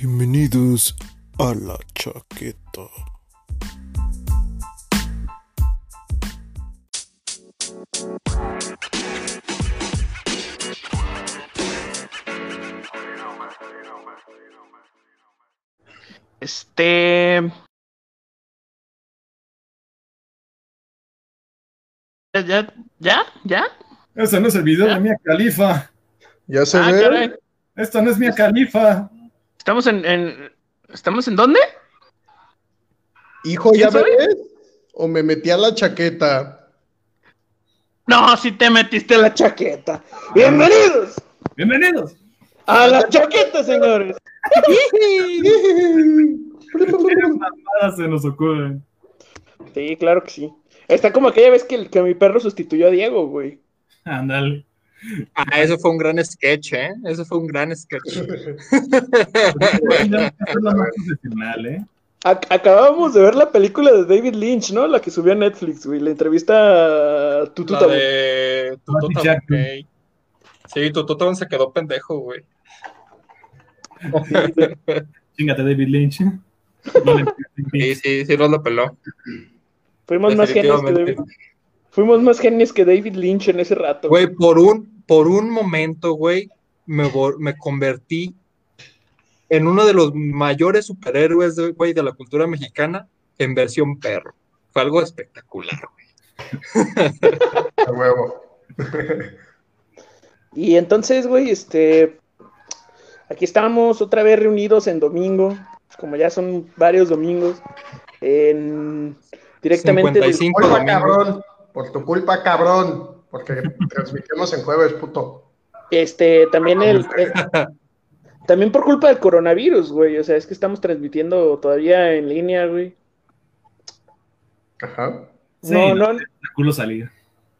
Bienvenidos a la chaqueta. Este. ¿Ya? ¿Ya? ¿Ya? ¿Ya? Ese no es el video ¿Ya? de Mia Califa. Ya se Ah, ve. caray. Esta no es Mia Califa. ¿Estamos en, en- ¿Estamos en dónde? Hijo, ¿ya ¿Quién soy? ves? ¿O me metí a la chaqueta? No, si te metiste la chaqueta. Bienvenidos Bienvenidos. a la chaqueta, señores. Qué se nos ocurren. Sí, claro que sí. Está como aquella vez que, el- que mi perro sustituyó a Diego, güey. Ándale. Ah, eso fue un gran sketch, ¿eh? Eso fue un gran sketch. Esto es lo más profesional. Ac- acabábamos de ver la película de David Lynch, ¿no? La que subió a Netflix, güey. La entrevista a Tutu La Tabú. de Jackson. ok. Sí, Tututabú se quedó pendejo, güey. Chingate, David Lynch. No le Sí, sí, sí, no lo peló. Fuimos más genios que. David. Fuimos más genios que David Lynch en ese rato. Güey, por un, por un momento, güey, me, me convertí en uno de los mayores superhéroes, de- güey, de la cultura mexicana en versión perro. Fue algo espectacular, güey. A huevo. Y entonces, güey, este. Aquí estamos otra vez reunidos en domingo. Como ya son varios domingos. En. Directamente. del- 55 Culpa, domingos. cabrón. Por tu culpa, cabrón. Porque transmitimos en jueves, puto. Este, también el. el- también por culpa del coronavirus, güey. O sea, es que estamos transmitiendo todavía en línea, güey. Ajá. Sí, No, no, de culo salir.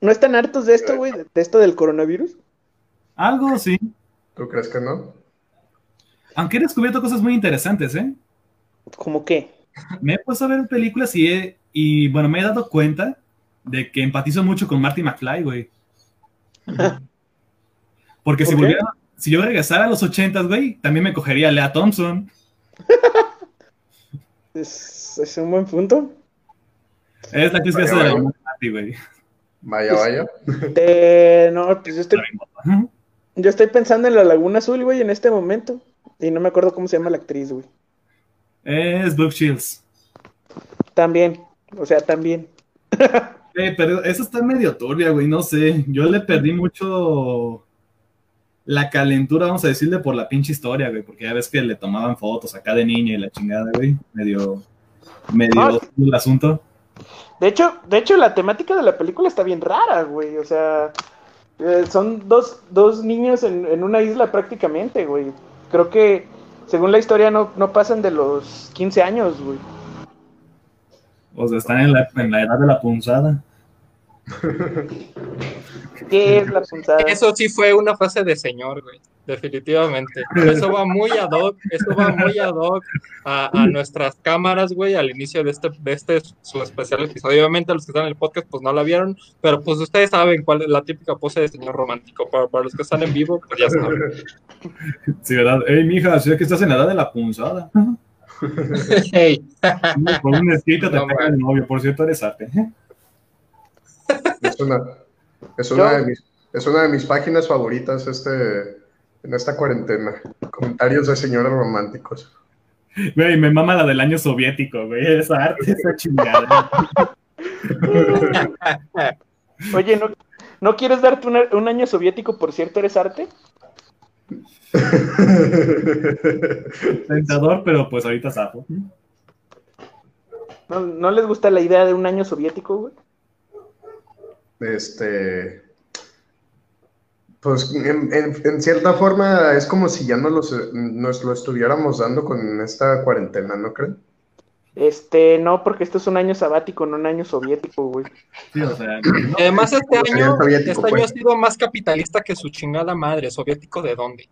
no están hartos de esto, güey, de de esto del coronavirus. Algo sí. ¿Tú crees que no? Aunque he descubierto cosas muy interesantes, ¿eh? ¿Cómo qué? Me he puesto a ver películas y, he- y bueno, me he dado cuenta de que empatizo mucho con Marty McFly, güey. Porque si volviera, si yo regresara a los ochentas, güey, también me cogería a Lea Thompson. Es, es un buen punto. Es la actriz que hace de Marty, güey. Vaya, vaya. Eh, no, pues yo estoy, yo estoy pensando en la Laguna Azul, güey, en este momento. Y no me acuerdo cómo se llama la actriz, güey. Es Brooke Shields. También, o sea, también. Eh, pero esa está medio turbia, güey, no sé. Yo le perdí mucho la calentura, vamos a decirle, por la pinche historia, güey, porque ya ves que le tomaban fotos acá de niña y la chingada, güey. Medio, medio Ah. el asunto. De hecho, de hecho, la temática de la película está bien rara, güey. O sea, eh, son dos, dos niños en, en una isla prácticamente, güey. Creo que, según la historia, no, no pasan de los 15 años, güey. O sea, están en la, en la edad de la punzada. ¿Qué es la punzada? Eso sí fue una frase de señor, güey. Definitivamente. Eso va muy ad hoc, eso va muy ad hoc a, a nuestras cámaras, güey, al inicio de este, de este su especial episodio. Obviamente los que están en el podcast pues no la vieron, pero pues ustedes saben cuál es la típica pose de señor romántico. Para, para los que están en vivo, pues ya saben. Sí, ¿verdad? Ey, mija, si es que estás en la edad de la punzada. Hey, Por un escrito te No, pega el novio, por cierto, eres arte. Es una, es una, de, mis, es una de mis páginas favoritas este, en esta cuarentena. Comentarios de señores románticos. Güey, me mama la del año soviético, güey. Esa arte, esa chingada. Oye, ¿no, ¿no quieres darte una- un año soviético, por cierto, eres arte? Tentador, pero pues ahorita sapo. ¿No, ¿No les gusta la idea de un año soviético, güey? Este. Pues en, en- en cierta forma es como si ya no los, nos lo estuviéramos dando con esta cuarentena, ¿no creen? Este, no, porque esto es un año sabático, no un año soviético, güey. Sí, o sea, además este Sería año, este año pues. ha sido más capitalista que su chingada madre. ¿Soviético de dónde?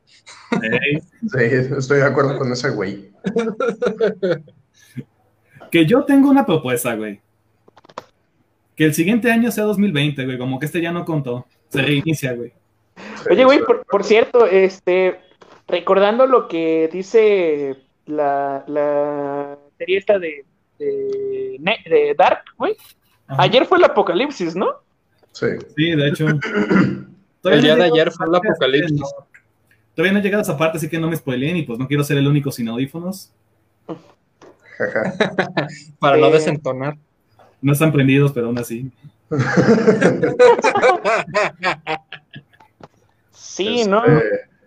Sí, estoy de acuerdo con ese güey. que yo tengo una propuesta, güey. Que el siguiente año sea 2020, güey. Como que este ya no contó. Se reinicia, güey. Oye, güey, por, por cierto, este, recordando lo que dice la, la serie esta de, de, Dark, güey. Ajá. Ayer fue el apocalipsis, ¿no? Sí. Sí, de hecho. El día de no ayer fue el apocalipsis. no. Todavía no he llegado a esa parte, así que no me spoileen y pues no quiero ser el único sin audífonos. Para no Eh. desentonar. No están prendidos, pero aún así. Sí, Este, ¿no?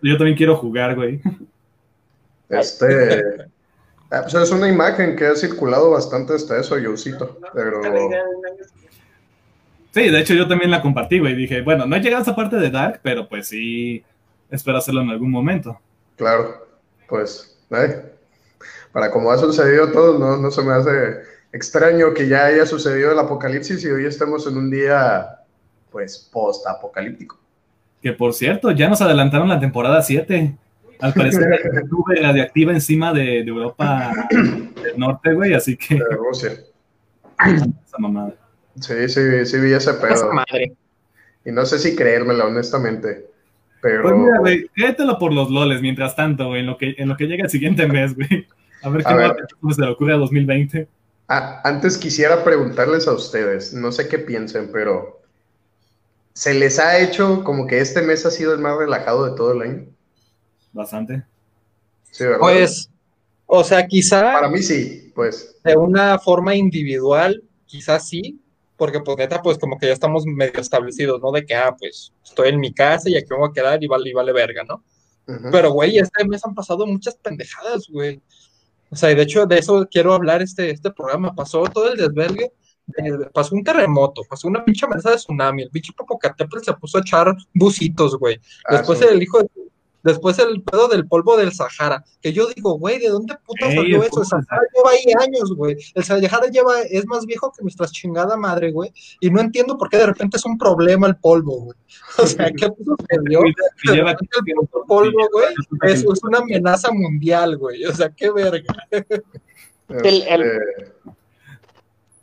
Yo también quiero jugar, güey. Este. ah, pues es una imagen que ha circulado bastante hasta eso, Yosito. Pero. Sí, de hecho yo también la compartí, güey. Dije, bueno, no he llegado a esa parte de Dark, pero pues sí espero hacerlo en algún momento. Claro, pues, eh, para como ha sucedido todo, no, no se me hace extraño que ya haya sucedido el apocalipsis y hoy estemos en un día, pues, post-apocalíptico. Que por cierto, ya nos adelantaron la temporada 7. Al parecer nube radiactiva encima de, de Europa del Norte, güey, así que De Rusia. esa mamada. Sí, sí, sí vi ese Esa pedo. madre. Y no sé si creérmela, honestamente. Pero Pues mira, güey, créetelo por los loles mientras tanto, güey, en lo que, en lo que llega el siguiente mes, güey. A ver qué A ver. se le ocurre a 2020. Ah, antes quisiera preguntarles a ustedes, no sé qué piensen, pero ¿se les ha hecho como que este mes ha sido el más relajado de todo el año? Bastante. Sí, ¿verdad? Pues, o sea, quizá Para mí sí, pues. de una forma individual, quizás sí, porque pues neta, pues como que ya estamos medio establecidos, ¿no? De que, ah, pues estoy en mi casa y aquí me voy a quedar y vale, y vale verga, ¿no? Pero, güey, este mes han pasado muchas pendejadas, güey. O sea, y de hecho de eso quiero hablar este, este programa. Pasó todo el desvergue, de- pasó un terremoto, pasó una pinche amenaza de tsunami, el pinche Popocatépetl se puso a echar bucitos, güey. Ah, Después sí. el hijo de- Después el pedo del polvo del Sahara, que yo digo, güey, ¿de dónde puta Ey, salió eso? El Sahara lleva ahí años, güey. El Sahara lleva, es más viejo que nuestra chingada madre, güey. Y no entiendo por qué de repente es un problema el polvo, güey. O sea, ¿qué sucedió? El polvo, güey, es, es una amenaza mundial, güey. O sea, qué verga. El- el- Este,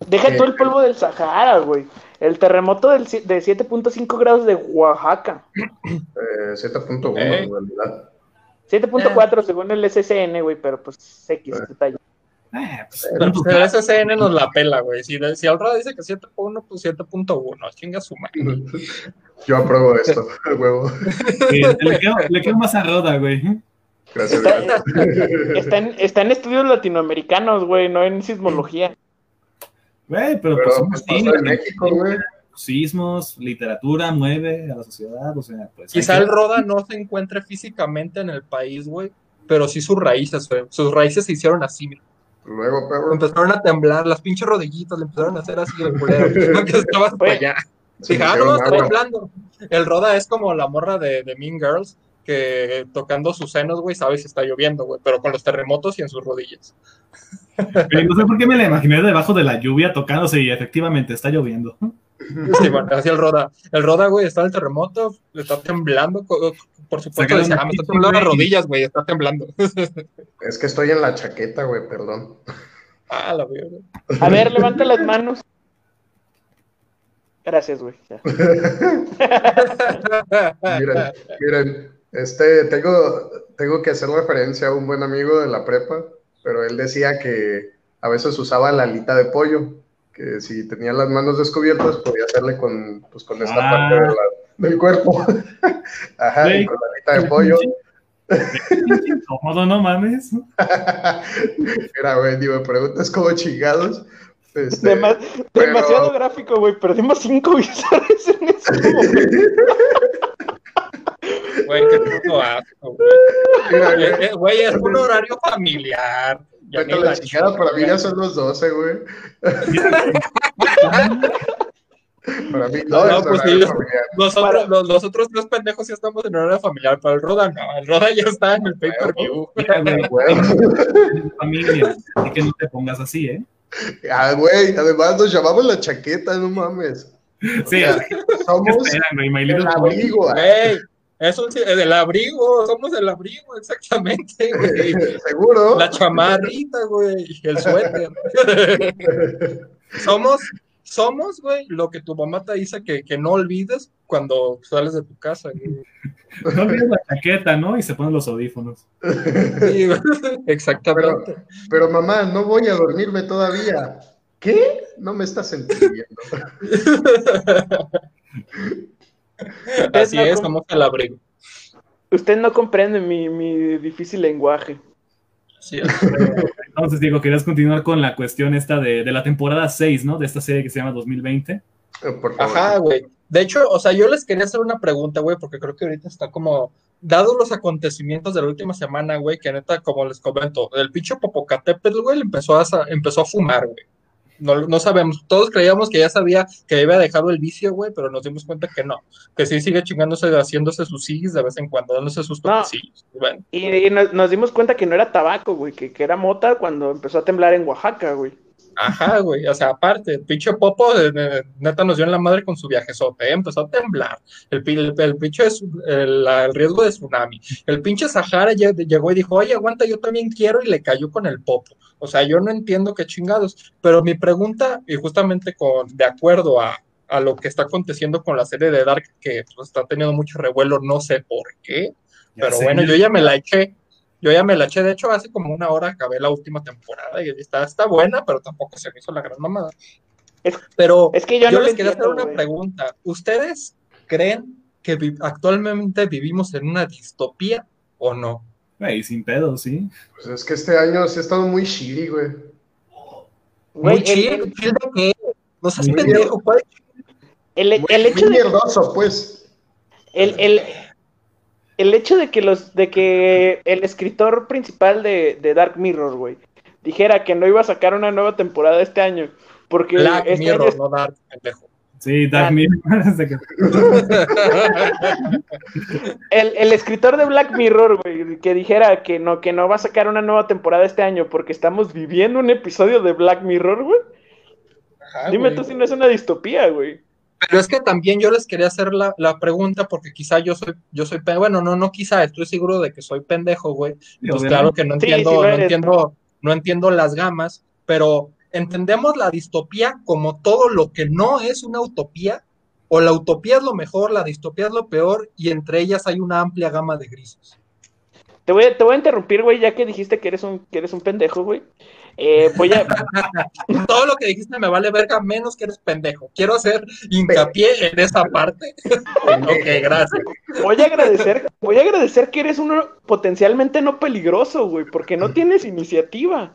Deja eh, tú el polvo del Sahara, güey. El terremoto del, de 7.5 grados de Oaxaca. eh, 7.1 Ey. en realidad. 7.4 según el SSN, güey, pero pues X detalle. Eh, pues, Pero tanto- pues, el SSN nos la pela, güey. Si, si Alra dice que 7.1, pues 7.1. Chinga su madre. Yo apruebo esto, el huevo. Sí, le, quedo, le quedo más a Roda, güey. Gracias. Está, gracias. está en, está en estudios latinoamericanos, güey, no en sismología. Güey, pero, Pero pues somos pues, en México, güey. Sismos, literatura mueve a la sociedad, o sea, pues. Quizá que- el Roda no se encuentre físicamente en el país, güey. Pero sí sus raíces, güey. Sus raíces se hicieron así, mira. Luego, perro. Empezaron a temblar, las pinches rodillitas le empezaron a hacer así el culero. Porque estabas para allá. Dije, ah, agua. temblando. El Roda es como la morra de, de Mean Girls, que tocando sus senos, güey, sabe si está lloviendo, güey, pero con los terremotos y en sus rodillas. No sé por qué me la imaginé debajo de la lluvia tocándose y efectivamente está lloviendo. Sí, bueno, así el Roda. El Roda, güey, está en el terremoto, le está temblando. Por supuesto, dice, ah, me está temblando las rodillas, güey, está temblando. Es que estoy en la chaqueta, güey, perdón. ah, la verga. A ver, levanta las manos. Gracias, güey. Miren, miren, este, tengo, tengo que hacer referencia a un buen amigo de la prepa, pero él decía que a veces usaba la alita de pollo, que si tenía las manos descubiertas podía hacerle con, pues, con esta Ah. parte de la- del cuerpo. Ajá, y con la alita de pollo. Incómodo, no mames. Mira, güey, ni me preguntas cómo chingados. Este, Dema- pero- Demasiado gráfico, güey. Perdimos cinco visuales en ese momento. Güey, qué puto asco, güey. Eh, eh, Güey, es un horario familiar. Ya vete ni a la la chingada, para mí ya son los 12, güey. Para mí no, No, es pues familiar. Nosotros, Para- los, los otros tres pendejos ya estamos en horario familiar, pero el Roda no, el Roda ya está en el pay-per-view. Familia, así que no te pongas así, ¿eh? Ah, güey, además nos llamamos la chaqueta, no mames. O Sí, sea, somos el ah, Güey, es un, el abrigo, somos el abrigo, exactamente, güey. seguro. La chamarrita, güey, el suéter. somos, somos, güey, lo que tu mamá te dice que, que no olvides cuando sales de tu casa. güey. No olvides la chaqueta, ¿no? Y se ponen los audífonos. Sí, güey, exactamente. Pero mamá, no voy a dormirme todavía. ¿Qué? No me estás entendiendo. Así no es, com- como el abrigo. Usted no comprende mi, mi difícil lenguaje. Así es. Entonces, digo, querías continuar con la cuestión esta de, de la temporada 6, ¿no? De esta serie que se llama 2020. Eh, Por favor. Ajá, güey. De hecho, o sea, yo les quería hacer una pregunta, güey, porque creo que ahorita está como, dados los acontecimientos de la última semana, güey, que neta, como les comento, el pinche Popocatépetl, güey, le empezó a, empezó a fumar, güey. No, no sabemos, todos creíamos que ya sabía que había dejado el vicio, güey, pero nos dimos cuenta que no, que sí sigue chingándose, haciéndose sus sigis de vez en cuando, dándose sus No. toquecillos. Bueno, Y, y nos, nos dimos cuenta que no era tabaco, güey, que, que era mota cuando empezó a temblar en Oaxaca, güey. Ajá, güey, o sea, aparte, el pinche Popo, eh, eh, neta, nos dio en la madre con su viajezote, ¿eh? empezó a temblar, el, el, el pinche, es- el, el riesgo de tsunami, el pinche Sahara lle- llegó y dijo, oye, aguanta, yo también quiero, y le cayó con el Popo, o sea, yo no entiendo qué chingados, pero mi pregunta, y justamente con, de acuerdo a, a lo que está aconteciendo con la serie de Dark, que pues, está teniendo mucho revuelo, no sé por qué, Ya pero sé. bueno, yo ya me la eché. Yo ya me la eché, de hecho, hace como una hora acabé la última temporada y está, está buena, pero tampoco se me hizo la gran mamada. Es- pero Es que yo, yo no les quería hacer una pregunta. ¿Ustedes creen que vi- actualmente vivimos en una distopía o no? Güey, sin pedo, sí. Pues es que este año sí ha estado muy shitty, güey. Güey, Muy el- chill, el- chill de qué? No seas pendejo, ¿cuál El, el hecho muy de, mierdoso, pues. el, el, el hecho de que los de que el escritor principal de, de Dark Mirror, güey, dijera que no iba a sacar una nueva temporada este año, porque Black este Mirror, año es- no Dark, pendejo. Sí, Dark. Mirror. el, el escritor de Black Mirror, güey, que dijera que no, que no va a sacar una nueva temporada este año porque estamos viviendo un episodio de Black Mirror, güey. Ajá, Dime güey. tú si no es una distopía, güey. Pero es que también yo les quería hacer la, la pregunta porque quizá yo soy, yo soy, bueno, no, no quizá, estoy seguro de que soy pendejo, güey. Pues claro que no entiendo, sí no eres. entiendo, no entiendo las gamas, pero ¿entendemos la distopía como todo lo que no es una utopía? ¿O la utopía es lo mejor, la distopía es lo peor y entre ellas hay una amplia gama de grises? Te voy, a- te voy a interrumpir, güey, ya que dijiste que eres un, que eres un pendejo, güey. Eh, voy a, Todo lo que dijiste me vale verga menos que eres pendejo. Quiero hacer hincapié en esa parte. ok, gracias. voy a agradecer, voy a agradecer que eres uno potencialmente no peligroso, güey, porque no tienes iniciativa.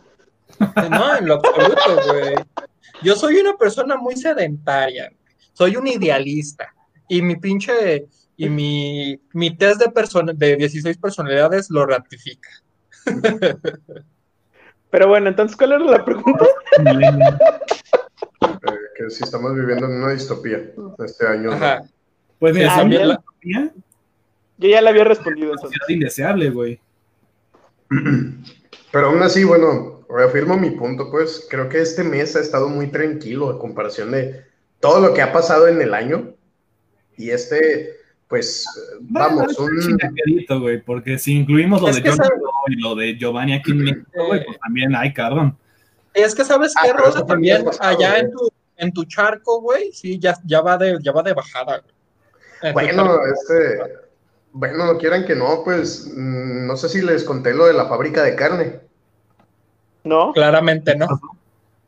No, en lo absoluto, güey. Yo soy una persona muy sedentaria. Soy un idealista. Y mi pinche. Y mi, mi test de, persona, de 16 personalidades lo ratifica. Pero bueno, entonces, ¿cuál era la pregunta? Eh, que si estamos viviendo en una distopía este año. ¿no? Ajá. Pues mira, Ah, también hubiera la- utopía, Yo ya le había respondido sociedad indeseable, güey. Pero aún así, bueno, reafirmo mi punto, pues creo que este mes ha estado muy tranquilo a comparación de todo lo que ha pasado en el año. Y este, pues, vamos, un... chingaquerito, güey, porque si incluimos lo Es de que John sabe- y lo de Giovanni aquí en México, güey, pues también hay cabrón. Es que sabes Ah, qué, pero Rosa, también pasado, allá en tu, en tu charco, güey, sí, ya, ya va de, ya va de bajada, güey. Bueno, charco. este, bueno, no quieran que no, pues, no sé si les conté lo de la fábrica de carne. ¿No? Claramente no.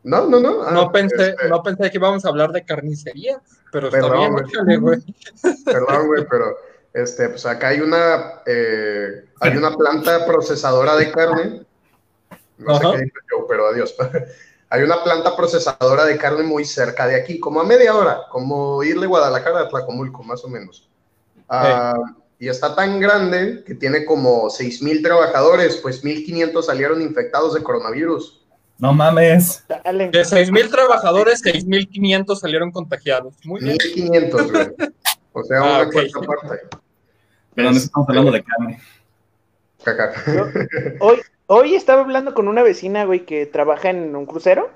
No, no, no. ah, No pensé, este, no pensé que íbamos a hablar de carnicería, pero está bien, güey. Perdón, güey, pero este, pues acá hay una, eh, hay una planta procesadora de carne. No sé qué dijo yo, pero adiós. Hay una planta procesadora de carne muy cerca de aquí, como a media hora, como irle a Guadalajara a Tlacomulco, más o menos. Ah, y está tan grande que tiene como 6.000 trabajadores, pues 1.500 salieron infectados de coronavirus. No mames. Dale. De 6.000 trabajadores, 6.500 salieron contagiados. Muy bien. 1.500, güey. O sea, Ah, una ok. cuarta parte. Pero no estamos hablando de carne. Caca. Hoy, hoy estaba hablando con una vecina, güey, que trabaja en un crucero.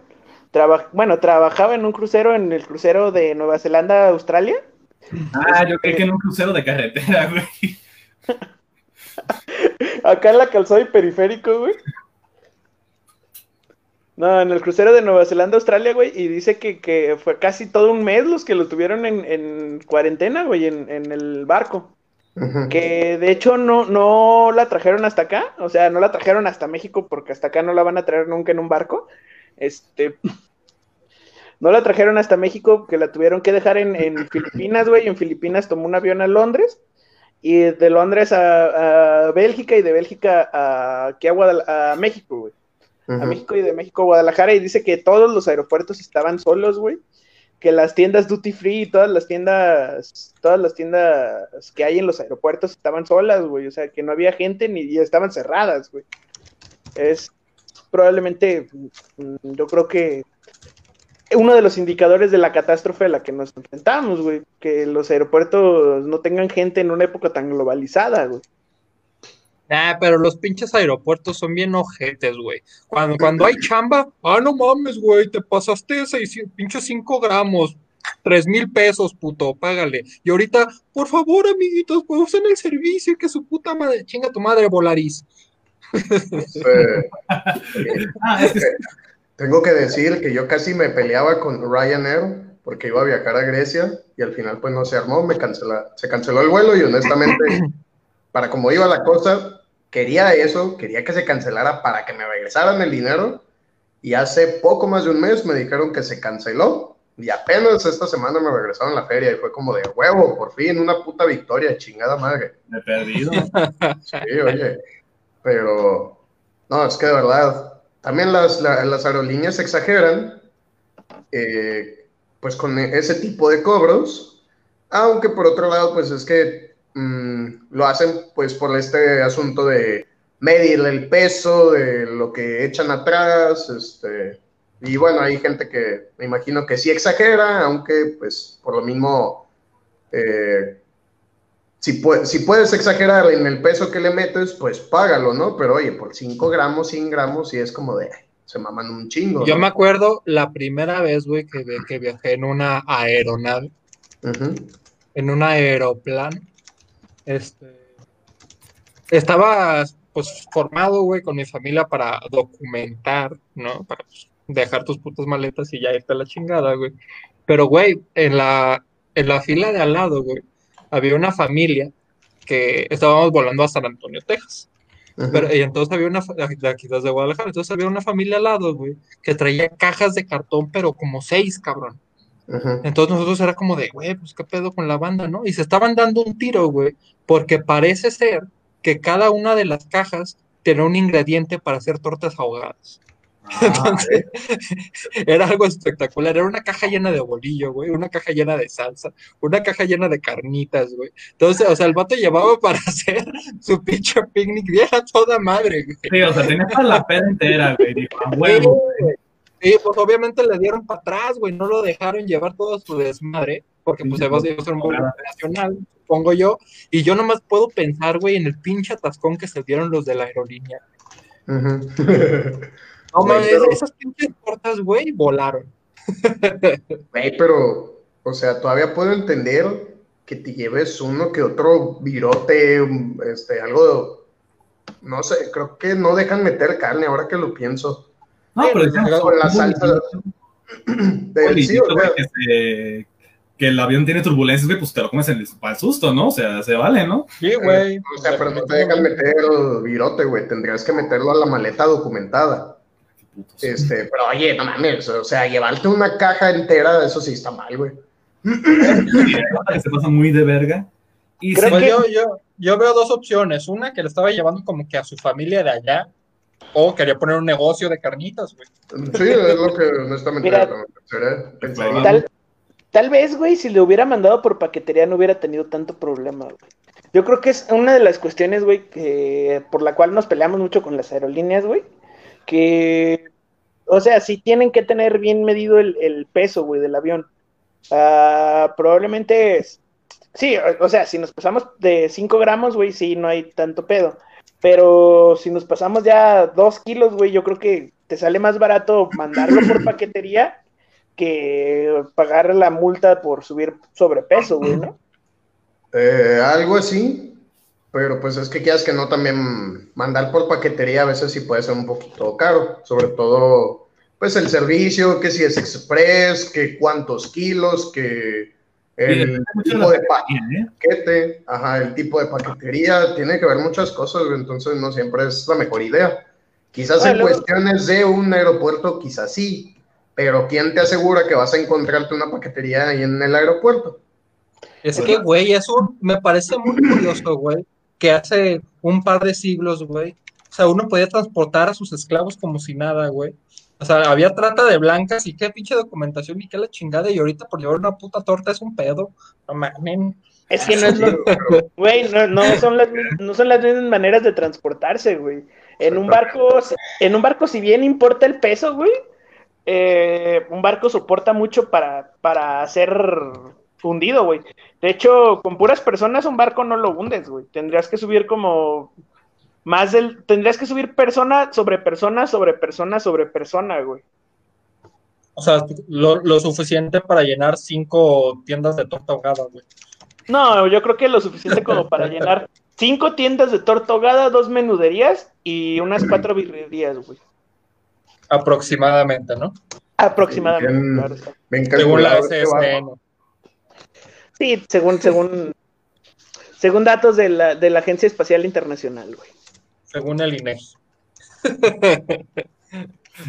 Traba- bueno, trabajaba en un crucero, en el crucero de Nueva Zelanda, Australia. Ah, yo creí que en un crucero de carretera, güey. Acá en la calzada y periférico, güey. No, en el crucero de Nueva Zelanda, Australia, güey, y dice que, que fue casi todo un mes los que lo tuvieron en, en cuarentena, güey, en, en el barco. Que de hecho no, no la trajeron hasta acá, o sea, no la trajeron hasta México porque hasta acá no la van a traer nunca en un barco. Este, no la trajeron hasta México, que la tuvieron que dejar en, en Filipinas, güey, en Filipinas tomó un avión a Londres, y de Londres a, a Bélgica, y de Bélgica a, aquí a, Guadal- a México, güey a. México y de México a Guadalajara y dice que todos los aeropuertos estaban solos, güey. Que las tiendas duty free y todas las tiendas, todas las tiendas que hay en los aeropuertos estaban solas, güey. O sea, que no había gente ni y estaban cerradas, güey. Es probablemente, mm, yo creo que uno de los indicadores de la catástrofe a la que nos enfrentamos, güey. Que los aeropuertos no tengan gente en una época tan globalizada, güey. Ah, pero los pinches aeropuertos son bien ojetes, güey. Cuando, cuando hay chamba, ah, no mames, güey, te pasaste seis, pinches 5 gramos, tres mil pesos, puto, págale. Y ahorita, por favor, amiguitos, pues usen el servicio, que su puta madre, chinga tu madre, Volaris. Eh, que Tengo que decir que yo casi me peleaba con Ryanair porque iba a viajar a Grecia y al final pues no se armó, me cancela, se canceló el vuelo y honestamente, para como iba la cosa, quería eso, quería que se cancelara para que me regresaran el dinero y hace poco más de un mes me dijeron que se canceló y apenas esta semana me regresaron la feria y fue como de huevo, por fin, una puta victoria, chingada madre. me he perdido. Sí, oye, pero no, es que de verdad, también las, la- las aerolíneas exageran, eh, pues con ese tipo de cobros, aunque por otro lado, pues es que mm, lo hacen pues por este asunto de medir el peso de lo que echan atrás, este, y bueno, hay gente que me imagino que sí exagera, aunque pues por lo mismo... eh, si, pue- si puedes exagerar en el peso que le metes, pues págalo, ¿no? Pero oye, por 5 gramos, 100 gramos, sí es como de, se maman un chingo. Yo ¿no? me acuerdo la primera vez, güey, que, que viajé en una aeronave, en un aeroplano. Este, estaba, pues, formado, güey, con mi familia para documentar, ¿no? Para pues, dejar tus putas maletas y ya irte a la chingada, güey. Pero, güey, en la, en la fila de al lado, güey, había una familia que estábamos volando a San Antonio, Texas. Pero, y entonces había una, aquí desde Guadalajara, entonces había una familia al lado, güey, que traía cajas de cartón, pero como seis, cabrón. Entonces nosotros era como de, güey, pues qué pedo con la banda, ¿no? Y se estaban dando un tiro, güey, porque parece ser que cada una de las cajas tenía un ingrediente para hacer tortas ahogadas. Entonces, era algo espectacular. Era una caja llena de bolillo, güey, una caja llena de salsa, una caja llena de carnitas, güey. Entonces, o sea, el vato llevaba para hacer su pinche picnic vieja toda madre, güey. Sí, o sea, tenía toda la peda entera, güey. Dijo, a huevo. Sí, pues obviamente le dieron para atrás, güey, no lo dejaron llevar todo su desmadre, porque pues se va a ser un vuelo internacional, supongo yo, y yo nomás puedo pensar, güey, en el pinche atascón que se dieron los de la aerolínea. No mames, pero- esas pinches tortas, güey, volaron. Güey, pero, o sea, todavía puedo entender que te lleves uno que otro virote, este, algo, no sé, creo que no dejan meter carne ahora que lo pienso. No, pero Con la salsa. De, sí, o sea, que, se- que el avión tiene turbulencias, güey, pues te lo comes en el, para el susto, ¿no? O sea, se vale, ¿no? Sí, güey. o sea, pero no te dejan meter virote, güey, tendrías que meterlo a la maleta documentada. Este, pero oye, no mames, o sea, llevarte una caja entera, eso sí está mal, güey. se pasa muy de verga. Y Creo se- que- yo, yo, yo veo dos opciones. Una que le estaba llevando como que a su familia de allá, o quería poner un negocio de carnitas, güey. Sí, es lo que honestamente Mira. Tal, tal vez, güey, si le hubiera mandado por paquetería no hubiera tenido tanto problema, güey. Yo creo que es una de las cuestiones, güey, que por la cual nos peleamos mucho con las aerolíneas, güey. Que, o sea, sí tienen que tener bien medido el, el peso, güey, del avión. Ah, probablemente, es- sí, o, o sea, si nos pasamos de 5 gramos, güey, sí, no hay tanto pedo. Pero si nos pasamos ya 2 kilos, güey, yo creo que te sale más barato mandarlo por paquetería que pagar la multa por subir sobrepeso, güey, ¿no? Eh, algo así, pero pues es que quieras que no también mandar por paquetería a veces sí puede ser un poquito caro, sobre todo pues el servicio, que si es express, que cuántos kilos, que el tipo de paquetería, ¿eh? paquete, ajá, el tipo de paquetería, tiene que ver muchas cosas, entonces no siempre es la mejor idea. Quizás en cuestiones de un aeropuerto, quizás sí, pero ¿quién te asegura que vas a encontrarte una paquetería ahí en el aeropuerto? Es que, güey, eso me parece muy curioso, güey, que hace un par de siglos, güey, o sea, uno podía transportar a sus esclavos como si nada, güey. O sea, había trata de blancas y qué pinche documentación y qué la chingada, y ahorita por llevar una puta torta es un pedo. No mames. Es que no es lo. Güey, no, no, son las, no son las mismas maneras de transportarse, güey. En un barco, en un barco, si bien importa el peso, güey, eh, un barco soporta mucho para, para ser hundido, güey. De hecho, con puras personas un barco no lo hundes, güey. Tendrías que subir como más del, tendrías que subir persona sobre persona sobre persona sobre persona, güey. O sea, lo, lo suficiente para llenar cinco tiendas de torta ahogada, güey. No, yo creo que lo suficiente como para llenar cinco tiendas de torta ahogada, dos menuderías y unas cuatro birrerías, güey. Aproximadamente, ¿no? Aproximadamente, Bien. claro Según la. SSN. Sí, según, según, según datos de la, de la Agencia Espacial Internacional, güey. Según el INEGI.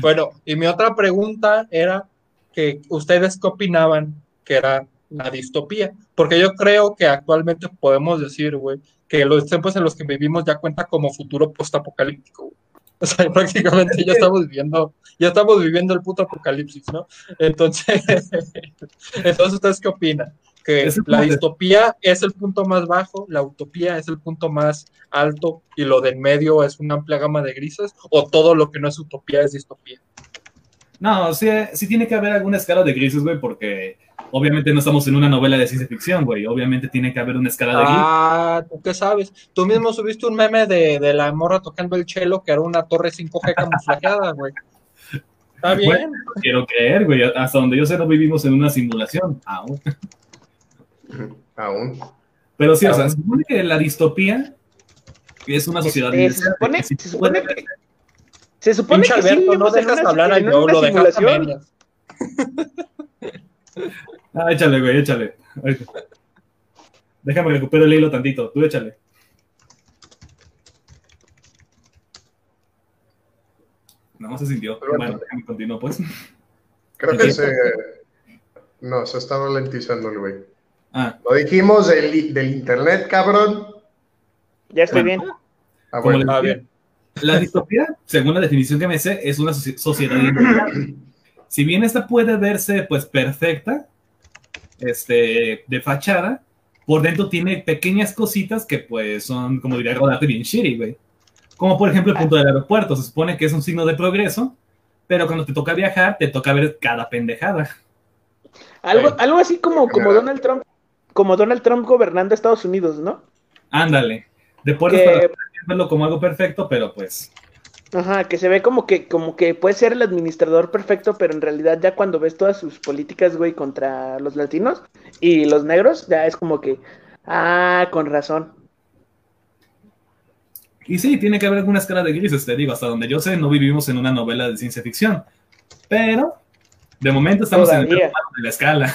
bueno, y mi otra pregunta era que ustedes qué opinaban que era la distopía, porque yo creo que actualmente podemos decir, güey, que los tiempos en los que vivimos ya cuenta como futuro postapocalíptico. O sea, prácticamente ya estamos viviendo, ya estamos viviendo el puto apocalipsis, ¿no? Entonces, entonces ¿ustedes qué opinan? Que Es la distopía es el punto más bajo, la utopía es el punto más alto y lo del medio es una amplia gama de grises, o todo lo que no es utopía es distopía. No, sí, sí tiene que haber alguna escala de grises, güey, porque obviamente no estamos en una novela de ciencia ficción, güey. Obviamente tiene que haber una escala de grises. Ah, ¿tú qué sabes? Tú mismo subiste un meme de, de la morra tocando el chelo que era una torre 5G camuflajeada, güey. Está bien. Quiero creer, güey. Hasta donde yo sé, no vivimos en una simulación aún. Aún. Pero sí, o sea, se supone que la distopía es una sociedad Eh, se supone, se supone puede- que, se supone Pinche que sí no dejas una- hablar a una lo dejas. Ah, échale, güey, échale. Déjame recuperar el hilo tantito. Tú échale. No, se sintió. Bueno, déjame continuar, pues. Creo que se. No, se está ralentizando el güey. Ah, Lo dijimos del, del internet, cabrón. Ya estoy bien. Ah, bueno. le- Ah, bien. La distopía, según la definición que me sé, es una soci- sociedad. Si bien esta puede verse pues perfecta, este, de fachada, por dentro tiene pequeñas cositas que pues son, como diría Rodarte, bien shitty, güey. Como por ejemplo el punto del aeropuerto, se supone que es un signo de progreso, pero cuando te toca viajar, te toca ver cada pendejada. Algo, algo así como, como. Donald Trump, como Donald Trump gobernando Estados Unidos, ¿no? Ándale. De puertas Que- para afuera, verlo como algo perfecto, pero pues Ajá, que se ve como que, como que puede ser el administrador perfecto, pero en realidad ya cuando ves todas sus políticas, güey, contra los latinos y los negros, ya es como que, ah, con razón. Y sí, tiene que haber alguna escala de grises, te digo, hasta donde yo sé, no vivimos en una novela de ciencia ficción. Pero, de momento estamos en el de la escala.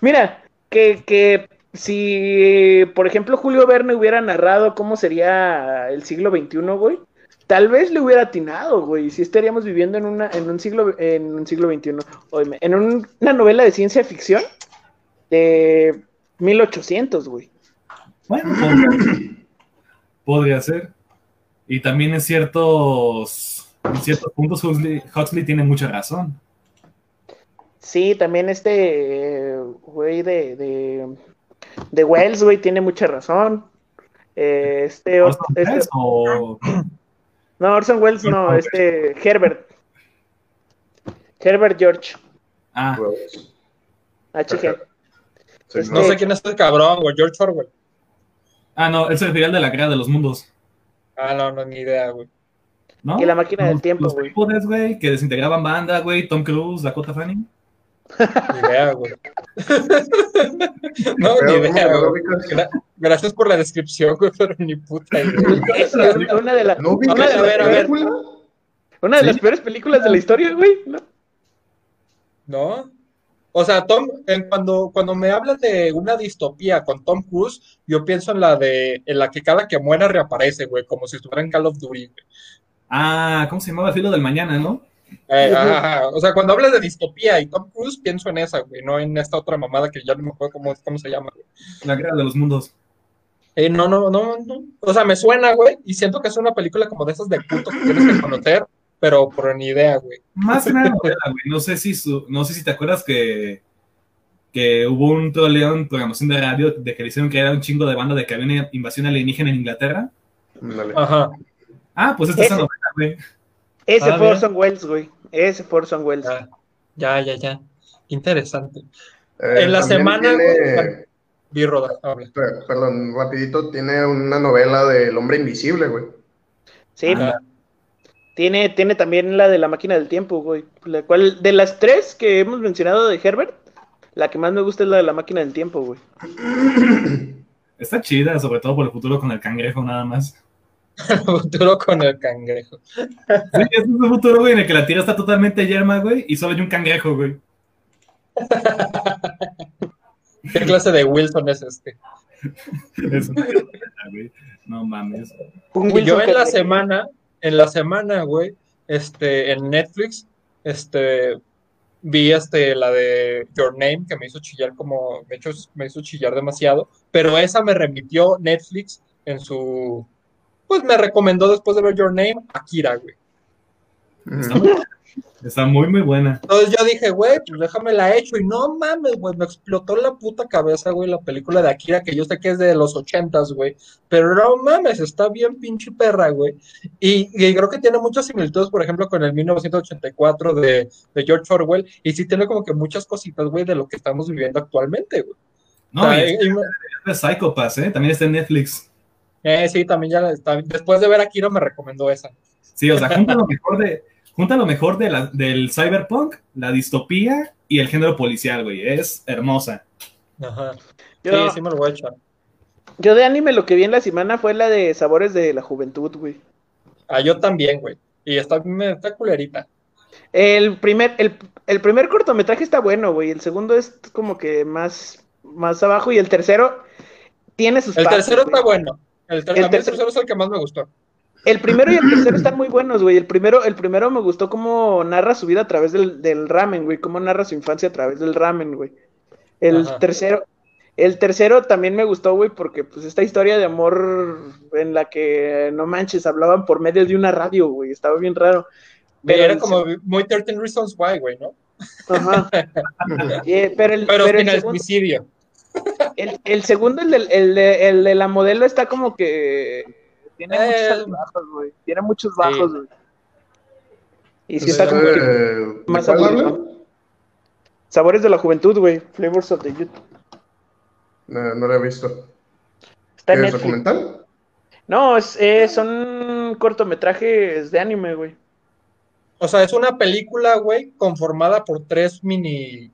Mira, que, que si, por ejemplo, Julio Verne hubiera narrado cómo sería el siglo XXI, güey, tal vez le hubiera atinado, güey. Si estaríamos viviendo en una, en un siglo, en un siglo XXI, en un- una novela de ciencia ficción de 1800, güey. Bueno, podría, podría ser. Y también en ciertos, ciertos puntos Huxley, Huxley tiene mucha razón. Sí, también este eh, güey de, de, de Wells, güey, tiene mucha razón. Eh, este, ¿Orson este- Welles o no, Orson Welles no, este Herbert. Herbert George, ah. HG. Sí, Este- No sé quién es el cabrón, güey. George Orwell. ah, no, él se refería al de la guerra de los mundos, Ah, no, no, ni idea, güey. ¿no? Y la máquina del Los- tiempo, los güey. trípodes, güey, que desintegraban banda, güey, Tom Cruise, Dakota Fanning. Ni idea, güey. no, Pero, ni ¿cómo idea, güey. Gra- Gracias por la descripción, güey, pero ni puta idea. Es una de las ¿No una ubicas de a ver, las a ver. Una de ¿Sí? las peores películas de la historia, güey. ¿no? ¿No? O sea, Tom, en cuando, cuando me hablas de una distopía con Tom Cruise, yo pienso en la de en la que cada que muera reaparece, güey, como si estuviera en Call of Duty. güey. Ah, ¿cómo se llamaba? Filo del Mañana, ¿no? Eh, ajá, ajá. O sea, cuando hablas de distopía y Tom Cruise, pienso en esa, güey, no en esta otra mamada que ya no me acuerdo cómo, cómo se llama, güey. La guerra de los mundos. Eh, no, no, no, no. O sea, me suena, güey, y siento que es una película como de esas de culto que tienes que conocer, pero por ni idea, güey. Más que nada novela, güey. No sé si su- no sé si te acuerdas que, que hubo un troleo en programación de radio de que le hicieron que era un chingo de banda de que había una invasión alienígena en Inglaterra. Ajá. Ah, pues esta es esa Ese. novela, güey. Ese Ah, fue. Orson Welles, güey. Ese fue Orson Welles. Ya, ya, ya, ya. Interesante. Eh, en la semana, tiene- Vi Roda, habla. per- perdón, rapidito, tiene una novela del hombre invisible, güey. Sí, Ah, tiene, tiene también la de la máquina del tiempo, güey. La cual, de las tres que hemos mencionado de Herbert, la que más me gusta es la de la máquina del tiempo, güey. Está chida, sobre todo por el futuro con el cangrejo, nada más. futuro con el cangrejo. Sí, es un futuro, güey, en el que la tierra está totalmente yerma, güey, y solo hay un cangrejo, güey. ¿Qué clase de Wilson es este? Es una güey. No mames. Yo en la semana, en la semana, güey, este, en Netflix, este, vi este, la de Your Name, que me hizo chillar como, me hizo, me hizo chillar demasiado, pero esa me remitió Netflix en su, pues me recomendó después de ver Your Name, Akira, güey. Está muy, está muy, muy buena. Entonces yo dije, güey, pues déjame la hecho. Y no mames, güey, me explotó la puta cabeza, güey, la película de Akira, que yo sé que es de los ochentas, güey. Pero no mames, está bien pinche perra, güey. Y, y creo que tiene muchas similitudes, por ejemplo, con el 1984 de, de George Orwell. Y sí tiene como que muchas cositas, güey, de lo que estamos viviendo actualmente, güey. No, O sea, y y- y me- es Psychopass, ¿eh? También está en Netflix. Eh, sí, también ya la- está- después de ver Akira me recomendó esa. Sí, o sea, junta lo mejor de, junta lo mejor de la- del cyberpunk, la distopía y el género policial, güey. Es hermosa. Ajá. Yo, Sí, sí me lo voy a echar. yo de anime lo que vi en la semana fue la de Sabores de la Juventud, güey. Ah, yo también, güey. Y está, me- está culerita. El primer, el, el primer cortometraje está bueno, güey. El segundo es como que más, más abajo. Y el tercero tiene sus El partes, tercero güey. está bueno. El, ter- tercero es el que más me gustó. El primero y el tercero están muy buenos, güey. El primero, el primero me gustó cómo narra su vida a través del, del ramen, güey. Cómo narra su infancia a través del ramen, güey. El Ajá. tercero, el tercero también me gustó, güey, porque pues esta historia de amor en la que no manches, hablaban por medio de una radio, güey. Estaba bien raro. Pero Era como muy 13 Reasons Why, güey, ¿no? Ajá. Eh, pero el, Pero, el segundo. El, el segundo, el, del- el, de, el de la modelo, está como que tiene Eh. muchos bajos, güey. Tiene muchos bajos, güey. Y sí Este, está como que ¿de más aburrido. Sabores de la juventud, güey. Flavors of the Youth. No, no lo he visto. Está ¿Qué en es Netflix. documental? No, es, eh, son cortometrajes de anime, güey. O sea, es una película, güey, conformada por tres mini.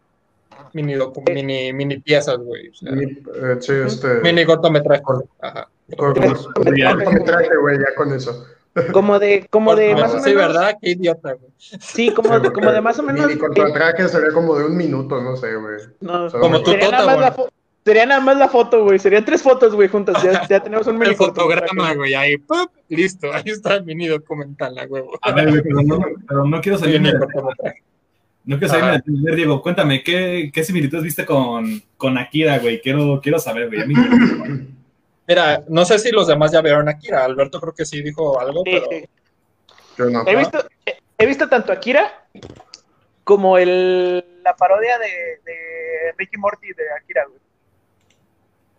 Mini, Eh. mini, mini piezas, güey. O sea, Mini, eh, sí, este. mini cortometrajes. Ajá. cor- Tres cortometraje, güey, ya con eso. Como de, como de más o Sí, menos. ¿verdad? Qué idiota, güey. Sí, como, Sí, de, como de más o menos. Mini cortometraje sería como de un minuto, no sé, güey. No, Como tu sería, tota, nada la sería nada más la foto, güey. Serían tres fotos, güey, juntas. Ya, ya tenemos un mini El fotograma, cortometraje. güey, ahí, listo, ahí está el mini documental, a huevo. A ver, güey, pero no, pero no quiero de- cortometraje. No quiero Ah. de entender, Diego. Cuéntame, ¿qué, qué similitudes viste con, con Akira, güey? Quiero, quiero saber, güey. Mira, no sé si los demás ya vieron Akira. Alberto creo que sí dijo algo, Sí, pero. sí. Yo no. He visto, he, he visto tanto Akira como el, la parodia de, de Ricky Morty de Akira, güey.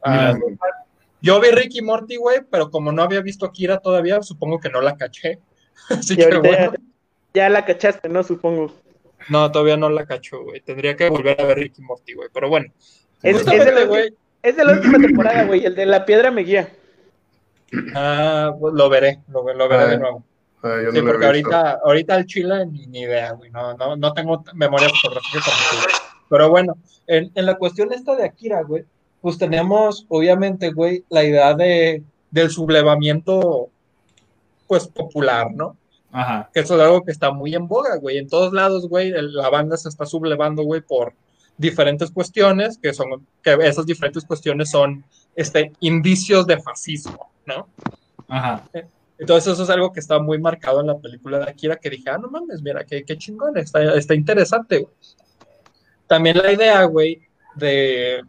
ah, yo vi Ricky Morty, güey, pero como no había visto Akira todavía, supongo que no la caché. Así Y que bueno. ya, ya la cachaste, ¿no? Supongo. No, todavía no la cacho, güey. Tendría que volver a ver Ricky Morty, güey. Pero bueno. Es, de la, güey. es de la última temporada, güey. El de la piedra me guía. Ah, pues lo veré, lo, lo veré Ah, de nuevo. Ah, yo Sí, no porque ahorita, ahorita el Chile ni, ni idea, güey. No, no, no tengo memoria fotográfica como tú, güey. Pero bueno, en, en la cuestión esta de Akira, güey, pues tenemos, obviamente, güey, la idea de, del sublevamiento, pues, popular, ¿no? Ajá. Que eso es algo que está muy en boga, güey. En todos lados, güey, la banda se está sublevando, güey, por diferentes cuestiones, que son, que esas diferentes cuestiones son, este, indicios de fascismo, ¿no? Ajá. Entonces eso es algo que está muy marcado en la película de Akira, que dije, ah, no mames, mira, qué, qué chingón, está, está interesante, güey. También la idea, güey, de,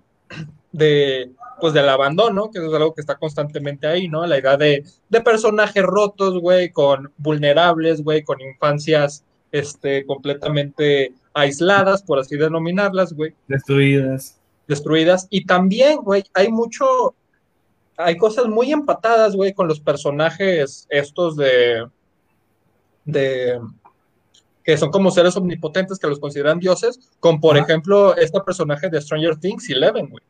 de, pues del abandono, que eso es algo que está constantemente ahí, ¿no? La idea de, de personajes rotos, güey, con vulnerables, güey, con infancias, este, completamente aisladas, por así denominarlas, güey Destruidas. destruidas. Y también, güey, hay mucho, hay cosas muy empatadas, güey, con los personajes estos de, de, que son como seres omnipotentes que los consideran dioses, con por ejemplo este personaje de Stranger Things, Eleven, güey.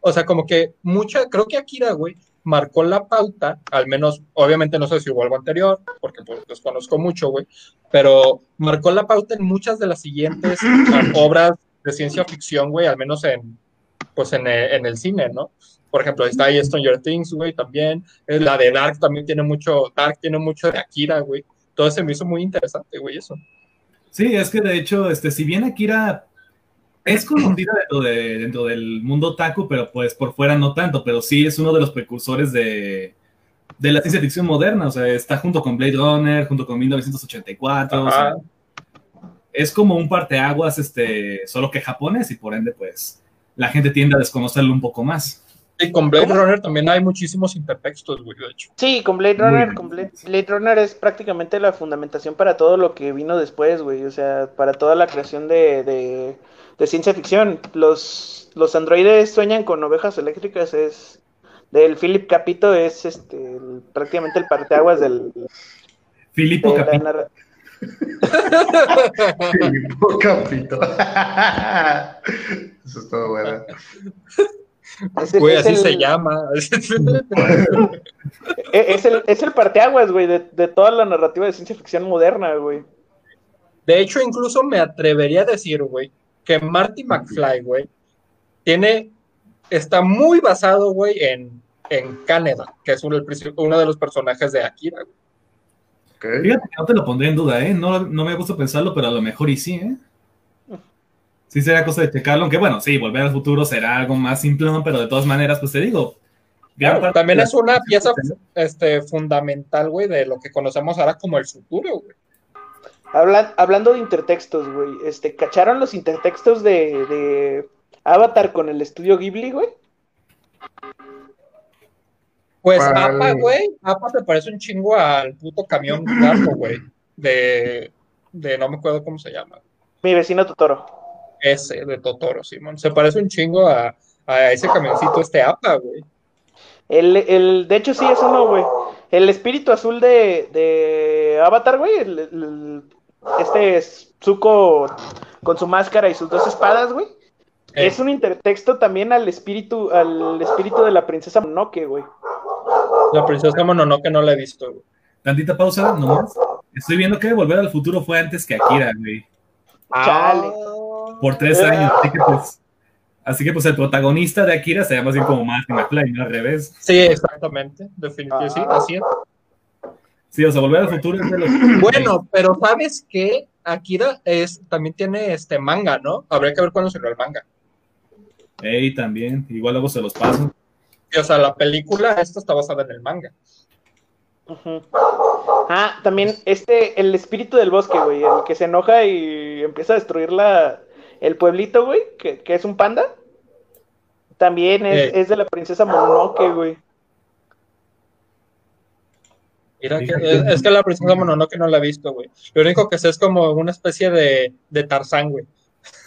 O sea, como que mucha, creo que Akira, güey, marcó la pauta, al menos, obviamente no sé si hubo algo anterior, porque pues desconozco mucho, güey, pero marcó la pauta en muchas de las siguientes obras de ciencia ficción, güey, al menos en, pues en, eh, en el cine, ¿no? Por ejemplo, está ahí Stranger Things, güey, también. Eh, La de Dark también tiene mucho, Dark tiene mucho de Akira, güey. Todo se me hizo muy interesante, güey, eso. Sí, es que de hecho, este, si bien Akira es conocida dentro, de, dentro del mundo otaku, pero pues por fuera no tanto, pero sí es uno de los precursores de, de la ciencia ficción moderna, o sea, está junto con Blade Runner, junto con 1984, o sea, es como un parteaguas, este, solo que japonés y por ende, pues, la gente tiende a desconocerlo un poco más. Y con Blade ¿Cómo? Runner también hay muchísimos intertextos, güey, de hecho. Sí, con Blade Runner, con Blade, Blade Runner es prácticamente la fundamentación para todo lo que vino después, güey. O sea, para toda la creación de, de, de ciencia ficción. Los, los androides sueñan con ovejas eléctricas, es del Philip Capito, es este el- prácticamente el parteaguas del Filipo de Capito, narra- Filipo Capito. Eso es todo bueno. es el- Güey, es así el- se llama. e- Es el, es el parteaguas, güey, de, de toda la narrativa de ciencia ficción moderna, güey. De hecho, incluso me atrevería a decir, güey, que Marty McFly, güey, tiene, está muy basado, güey, en, en Canada, que es uno, de los personajes de Akira, güey. Ok. Fíjate que no te lo pondré en duda, ¿eh? No, no me gusta pensarlo, pero a lo mejor y sí, ¿eh? Sí será cosa de checarlo, aunque bueno, sí, volver al futuro será algo más simple, ¿no? pero de todas maneras, pues te digo. También es una pieza este, fundamental, güey, de lo que conocemos ahora como el futuro, güey. Hablan- hablando de intertextos, güey, este, ¿cacharon los intertextos de, de Avatar con el estudio Ghibli, güey? Pues. APA, güey, APA te parece un chingo al puto camión largo, güey, de, de no me acuerdo cómo se llama. Mi vecino Totoro. Ese, de Totoro, Simón. Se parece un chingo a, a ese camioncito, este APA, güey. El, el, de hecho, sí es uno, güey. El espíritu azul de, de Avatar, güey. el- el- este es Zuko con su máscara y sus dos espadas, güey. Eh, Es un intertexto también al espíritu, al espíritu de la princesa Mononoke, güey. La princesa Mononoke no la he visto, güey. Tantita pausa, nomás. Estoy viendo que Volver al Futuro fue antes que Akira, güey. Chale. Por tres años. Así que pues. Así que pues el protagonista de Akira se llama así como Marty McFly, no al revés. Sí, exactamente, definitivamente, sí, Ah. así es. Sí, o sea, Volver al Futuro es de los. Bueno, pero ¿sabes qué? Akira es, también tiene este manga, ¿no? Habría que ver cuándo salió el manga. Ey, también. Igual luego se los paso. Y, o sea, la película, esta está basada en el manga. Ah, también este, el espíritu del bosque, güey, el que se enoja y empieza a destruir la, el pueblito, güey, que, que es un panda. También es, Eh. es de la princesa Mononoke, güey. Mira que, es, es que la princesa Mononoke no la he visto, güey. Lo único que sé es como una especie de, de Tarzán, güey.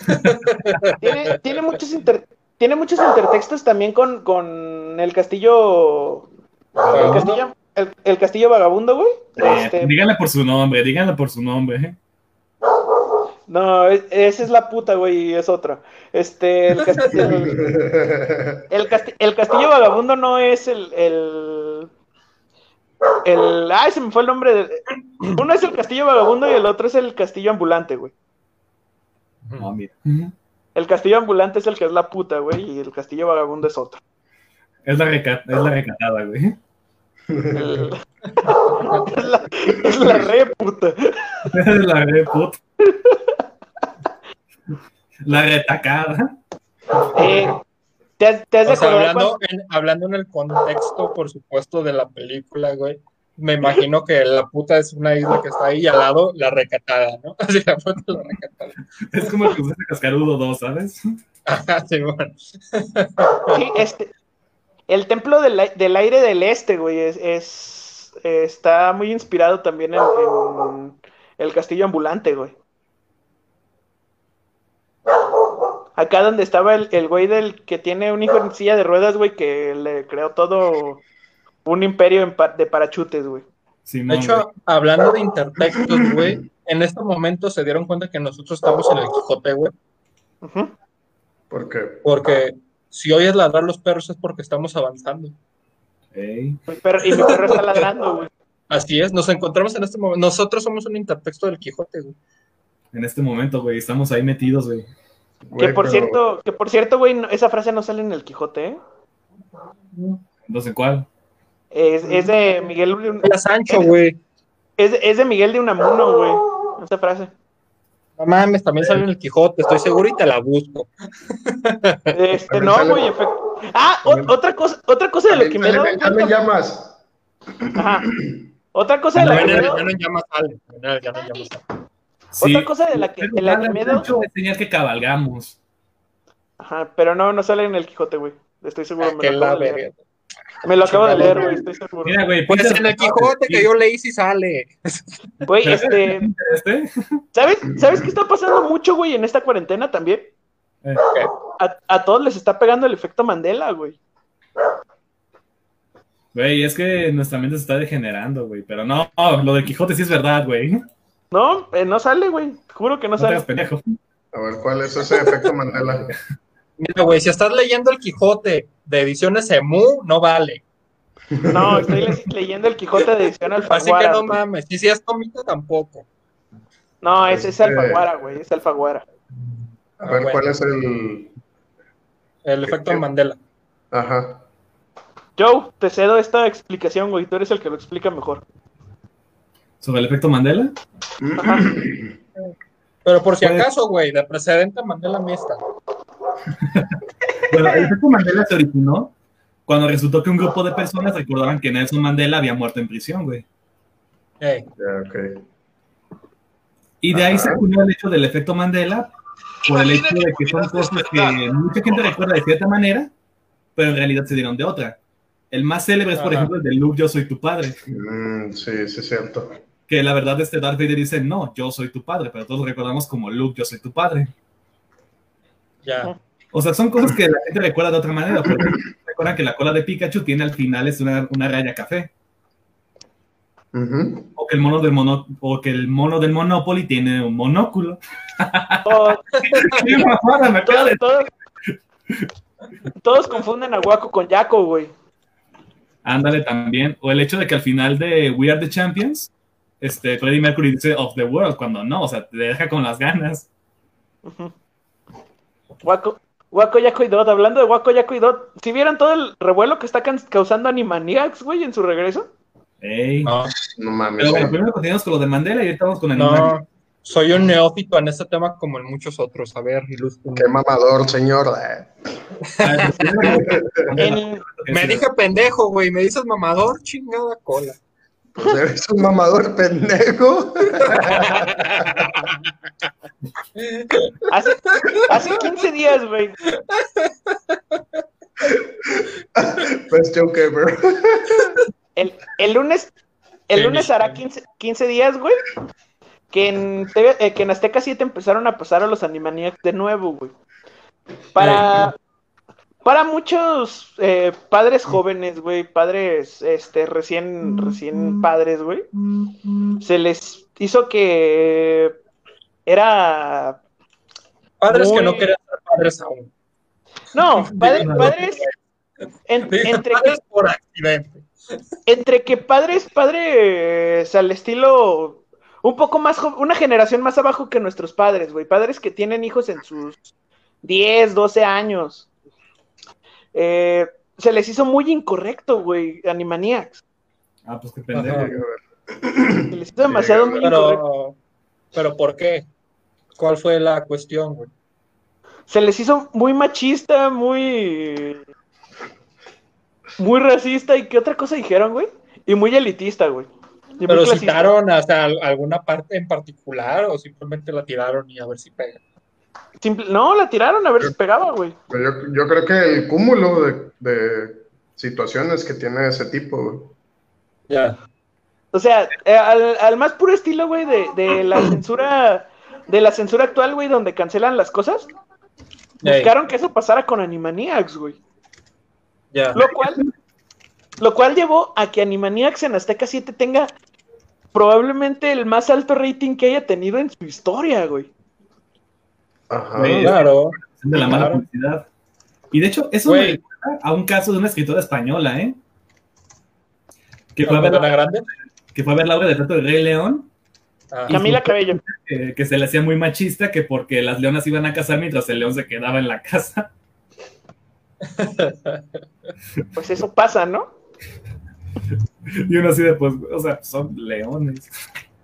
Tiene, tiene muchos inter- tiene muchos intertextos también con, con el castillo. El castillo, el, el castillo vagabundo, güey. Eh, Este, díganle por su nombre, díganle por su nombre. ¿eh? no, es- esa es la puta, güey, y es otra. Este, el, casti- el- El, casti- el castillo vagabundo no es el, el. Ay, se me fue el nombre. de- Uno es el castillo vagabundo y el otro es el castillo ambulante, güey. No, mira. El castillo ambulante es el que es la puta, güey, y el castillo vagabundo es otro. Es la, reca- es la recatada, güey. El- Es la, es la re puta. la re puta. La retacada. Eh, ¿te, has, te has de O sea, acordar hablando en, hablando en el contexto, por supuesto, de la película, güey. Me imagino que la puta es una isla que está ahí y al lado la recatada, ¿no? Así la puta es la recatada. Es como el que usaste cascarudo 2, ¿sabes? Ajá, sí, bueno. cuando- sí, este, el templo del, del aire del este, güey, es, es- está muy inspirado también en, en el castillo ambulante, güey. Acá donde estaba el, el güey del que tiene un hijo en silla de ruedas, güey, que le creó todo un imperio en pa- de parachutes, güey. Simón, De güey. hecho, hablando de intertextos, güey, en este momento se dieron cuenta que nosotros estamos en el Quijote, güey. Ujú. ¿Por qué? Porque si oyes ladrar los perros es porque estamos avanzando. Ey. Mi perro- y mi perro está ladrando, güey. Así es, nos encontramos en este momento. Nosotros somos un intertexto del Quijote, güey. En este momento, güey, estamos ahí metidos, güey. Que por pero- cierto, que por cierto, güey, no- esa frase no sale en el Quijote, ¿eh? Entonces, ¿cuál? Es, es de Miguel de un- Era Sancho, güey. es, de- es de Miguel de Unamuno, güey. Esa frase. No mames, también salió en el Quijote, estoy seguro y te la busco. Este, no, sale- güey, efecto. Ah, o- otra cosa, otra cosa de lo que me he dado sale cuenta. llamas. Ajá. Otra cosa de la que me he Ya no en llamas sale. Ya ya no en llamas sale. Otra cosa de la que- de la que mucho enseñar que cabalgamos. Ajá, pero no, no sale en el Quijote, güey. Estoy seguro, Ah, me lo la acabo de leer. Me lo acabo de leer, güey, estoy seguro. Mira, güey, Pues en el Quijote que yo leí sí sale. Güey, este. ¿sabes, ¿sabes qué está pasando mucho, güey, en esta cuarentena también? Eh, A, a todos les está pegando el efecto Mandela, güey. Güey, es que nuestra mente se está degenerando, güey. Pero no, no, lo del Quijote sí es verdad, güey. No No, eh, no sale, güey. Juro que no sale. pendejo. A ver, ¿cuál es ese efecto Mandela? Mira, güey, si estás leyendo el Quijote de ediciones EMU, no vale. No, estoy le- leyendo el Quijote de edición Así que Alfaguara. no güey. mames. Y si es comito, tampoco. No, ese es Este- Alfaguara, güey, es Alfaguara. A ver, bueno. ¿cuál es el...? El efecto Mandela. Ajá. Joe, te cedo esta explicación, güey. Tú eres el que lo explica mejor. ¿Sobre el efecto Mandela? Ajá. Pero por si Pues- acaso, güey, de precedente Mandela mixta. Bueno, el efecto Mandela se originó cuando resultó que un grupo de personas recordaban que Nelson Mandela había muerto en prisión, güey. Ey, Ya, ok. Y de ahí Ajá. se acuñó el hecho del efecto Mandela por el hecho de que son cosas que mucha gente recuerda de cierta manera, pero en realidad se dieron de otra. El más célebre es, por Ajá. ejemplo, el de Luke, yo soy tu padre. Mm, sí, sí es cierto. Que la verdad este Darth Vader dice, no, yo soy tu padre, pero todos lo recordamos como Luke, yo soy tu padre. ya. O sea, son cosas que la gente recuerda de otra manera. Porque recuerdan que la cola de Pikachu tiene al final es una, una raya café. O que el mono del mono, o que el mono del Monopoly tiene un monóculo. Todos, ¡Qué mamada me acaba de- todos, todos confunden a Waco con Jaco, güey. Ándale también. O el hecho de que al final de We Are the Champions, este, Freddie Mercury dice of the world, cuando no, o sea, te deja con las ganas. Waco, Waco, Yaco y Dot. Hablando de Waco, Yaco y Dot, ¿sí vieron todo el revuelo que está causando Animaniacs, güey, en su regreso? Ey. No, No mames. Pero bueno, primero continuamos con lo de Mandela y ahorita vamos con el no. Soy un neófito en este tema como en muchos otros. A ver, ilústrame. Qué mamador, señor. Eh, En, Me dije pendejo, güey. Me dices mamador, chingada cola. Pues eres un mamador pendejo. hace, hace 15 días, güey. Best joke ever. El, el lunes, el lunes hará 15, 15 días, güey. Que en, TV eh, que en Azteca 7 empezaron a pasar a los Animaniacs de nuevo, güey. Para, para muchos eh, padres jóvenes, güey, padres este, recién, recién padres, güey, se les hizo que era... Padres que no querían ser padres aún. No, padres, padres... en- entre, que, padres por accidente. entre que padres, padres al estilo un poco más, una generación más abajo que nuestros padres, güey. Padres que tienen hijos en sus 10, 12 años. Eh, se les hizo muy incorrecto, güey, Animaniacs. Ah, pues qué pendejo. Ajá. Se les hizo demasiado muy incorrecto. Pero, pero ¿por qué? ¿Cuál fue la cuestión, güey? Se les hizo muy machista, muy. Muy racista. ¿Y qué otra cosa dijeron, güey? Y muy elitista, güey. Y ¿Pero citaron hasta al- alguna parte en particular o simplemente la tiraron y a ver si pega? Simple- No, la tiraron a ver si pegaba, güey. Yo, yo creo que el cúmulo de, de situaciones que tiene ese tipo, güey. Ya. O sea, eh, al, al más puro estilo, güey, de, de la censura. De la censura actual, güey, donde cancelan las cosas. Buscaron que eso pasara con Animaniacs, güey. ya. Lo cual, lo cual llevó a que Animaniacs en Azteca 7 tenga probablemente el más alto rating que haya tenido en su historia, güey. Ajá. Claro. de la mala Claro. publicidad. Y de hecho, eso me recuerda a un caso de una escritora española, ¿eh? Que fue, a ver, ¿Pantera grande? que fue a ver la obra de teatro de Rey León, Ah, Camila Cabello. que, que se le hacía muy machista, que porque las leonas iban a cazar mientras el león se quedaba en la casa. Pues eso pasa, ¿no? Y uno así de, pues, o sea, son leones.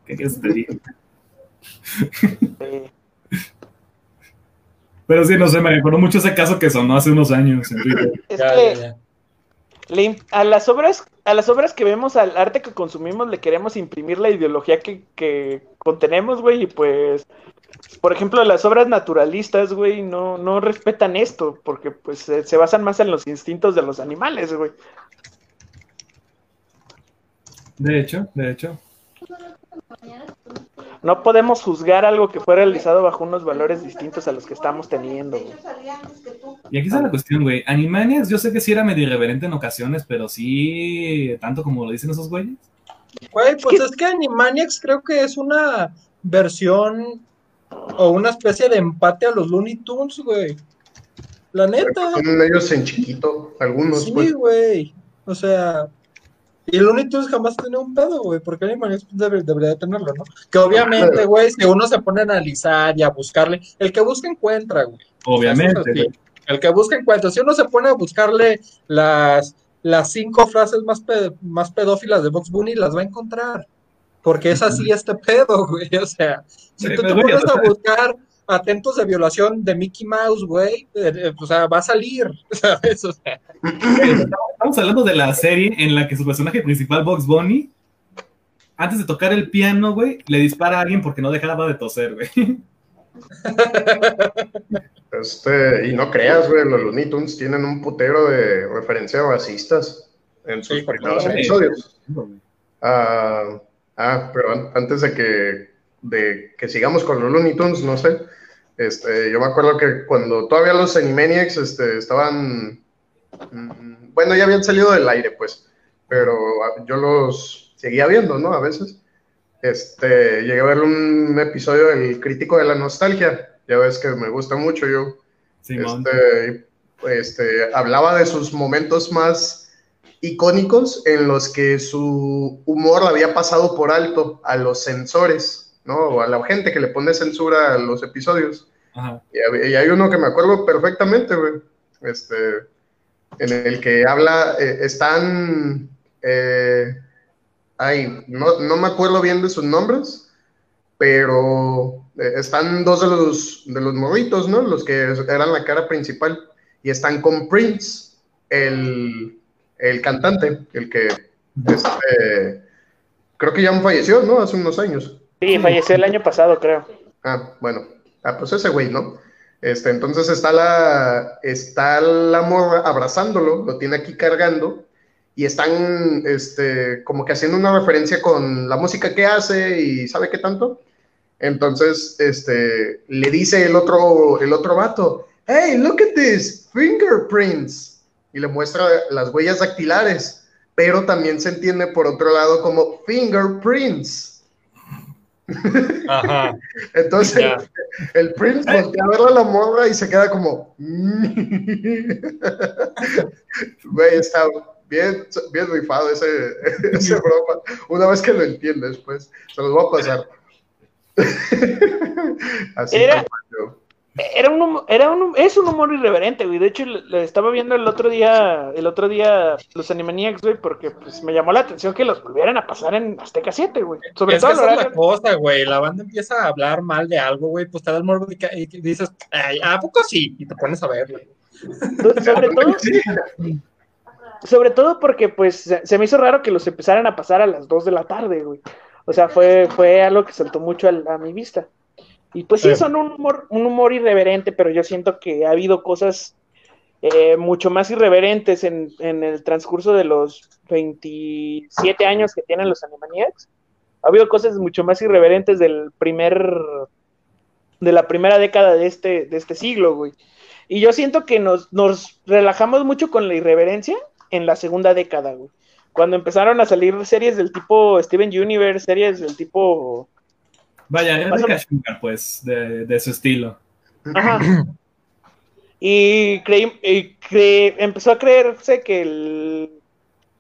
¿Qué quieres te diga? Eh, Pero sí, no sé, me recordó mucho ese caso que sonó hace unos años es ya, que ya, ya. le im- a las obras, a las obras que vemos, al arte que consumimos, le queremos imprimir la ideología que, que contenemos, güey, y pues, por ejemplo, las obras naturalistas, güey, no, no respetan esto, porque pues se, se basan más en los instintos de los animales, güey. De hecho, de hecho. No podemos juzgar algo que fue realizado bajo unos valores distintos a los que estamos teniendo, güey. Y aquí está la cuestión, güey. Animaniacs, yo sé que sí era medio irreverente en ocasiones, pero sí, tanto como lo dicen esos güeyes. Güey, pues es que Animaniacs creo que es una versión o una especie de empate a los Looney Tunes, güey. La neta. Son ellos en chiquito, algunos, Sí, pues. güey. O sea, y el Looney Tunes jamás tiene un pedo, güey, porque debe- debería de tenerlo, ¿no? Que obviamente, güey, si uno se pone a analizar y a buscarle, el que busca encuentra, güey. Obviamente, Eso sí, güey. El que busca encuentra. Si uno se pone a buscarle las, las cinco frases más, pe- más pedófilas de Box Bunny, las va a encontrar. Porque es así este pedo, güey. O sea, si Sí, tú te pero, güey, pones a buscar atentos de violación de Mickey Mouse, güey, eh, eh, o sea, va a salir, ¿sabes? O sea, Estamos hablando de la serie en la que su personaje principal, Box Bunny, antes de tocar el piano, güey, le dispara a alguien porque no dejaba de toser, güey. Este, y no creas, güey, los Looney Tunes tienen un putero de referencias racistas en sus Sí, primeros sí. episodios. Ah, ah, pero an- antes de que, de que sigamos con los Looney Tunes, no sé, este, yo me acuerdo que cuando todavía los Animaniacs este, estaban, mm, bueno, ya habían salido del aire, pues, pero yo los seguía viendo, ¿no? A veces. Este, llegué a ver un episodio del Crítico de la Nostalgia, ya ves que me gusta mucho, yo este, este, hablaba de sus momentos más icónicos en los que su humor había pasado por alto a los censores, ¿no? O a la gente que le pone censura a los episodios. Ajá. Y, hab- y hay uno que me acuerdo perfectamente, güey. Este, en el que habla, eh, están, eh, ay, no, no me acuerdo bien de sus nombres, pero eh, están dos de los, de los morritos, ¿no? Los que eran la cara principal. Y están con Prince, el, el cantante, el que, este, creo que ya falleció, ¿no? Hace unos años. Sí, falleció el año pasado, creo. Ah, bueno. Ah, pues ese güey, ¿no? Este, entonces está la, está la morra abrazándolo, lo tiene aquí cargando, y están, este, como que haciendo una referencia con la música que hace y sabe qué tanto. Entonces, este, le dice el otro, el otro vato, hey, look at this, fingerprints. Y le muestra las huellas dactilares, pero también se entiende por otro lado como fingerprints. Ajá. Entonces, Ya. el Prince voltea a ver a la morra y se queda como. Güey, está bien, bien rifado ese, ese broma. Una vez que lo entiendes, pues, se los voy a pasar. Así Era-. Era un, hum- era un, es un humor irreverente, güey. De hecho, le, le estaba viendo el otro día, el otro día los Animaniacs, güey, porque pues me llamó la atención que los volvieran a pasar en Azteca 7, güey. Sobre Es todo que el esa es la cosa, güey. La banda empieza a hablar mal de algo, güey, pues te da el morbo y dices, "Ay, ¿a poco sí? Y te pones a verlo. sobre todo, sobre todo porque pues se, me hizo raro que los empezaran a pasar a las 2 de la tarde, güey. O sea, fue, fue algo que saltó mucho a, mi vista. Y pues sí, Sí. son un humor, un humor irreverente, pero yo siento que ha habido cosas eh, mucho más irreverentes en, en el transcurso de los 27 años que tienen los Animaniacs. Ha habido cosas mucho más irreverentes del primer, de la primera década de este, de este siglo, güey. Y yo siento que nos, nos relajamos mucho con la irreverencia en la segunda década, güey. Cuando empezaron a salir series del tipo Steven Universe, series del tipo... Vaya, era Más o- de Sugar, pues, de, de su estilo. Ajá. Y, creí, y cre- empezó a creerse que el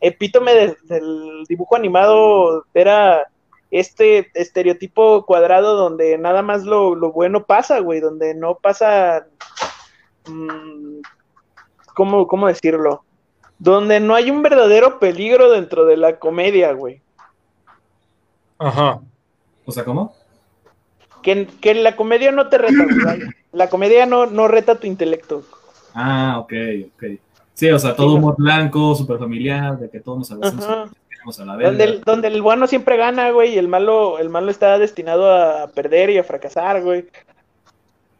epítome de- del dibujo animado era este estereotipo cuadrado donde nada más lo, lo bueno pasa, güey, donde no pasa... mm, ¿cómo, ¿Cómo decirlo? Donde no hay un verdadero peligro dentro de la comedia, güey. Ajá. O sea, ¿cómo? Que, que la comedia no te reta, güey. La comedia no, no reta tu intelecto. Ah, ok, ok. Sí, o sea, todo Sí, humor blanco, súper familiar, de que todos nos abrazamos Ajá. a la Donde el, donde el bueno siempre gana, güey, y el malo, el malo está destinado a perder y a fracasar, güey.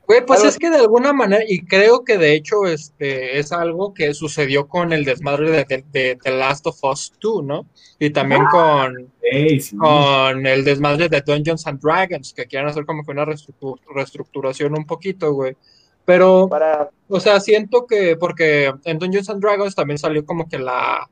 Güey, pues es que de alguna manera, y creo que de hecho este es algo que sucedió con el desmadre de, de- de The Last of Us 2, ¿no? Y también con, Ey, sí. con el desmadre de Dungeons and Dragons, que quieren hacer como que una reestructu- reestructuración un poquito, güey. Pero, Para, o sea, siento que, porque en Dungeons and Dragons también salió como que la,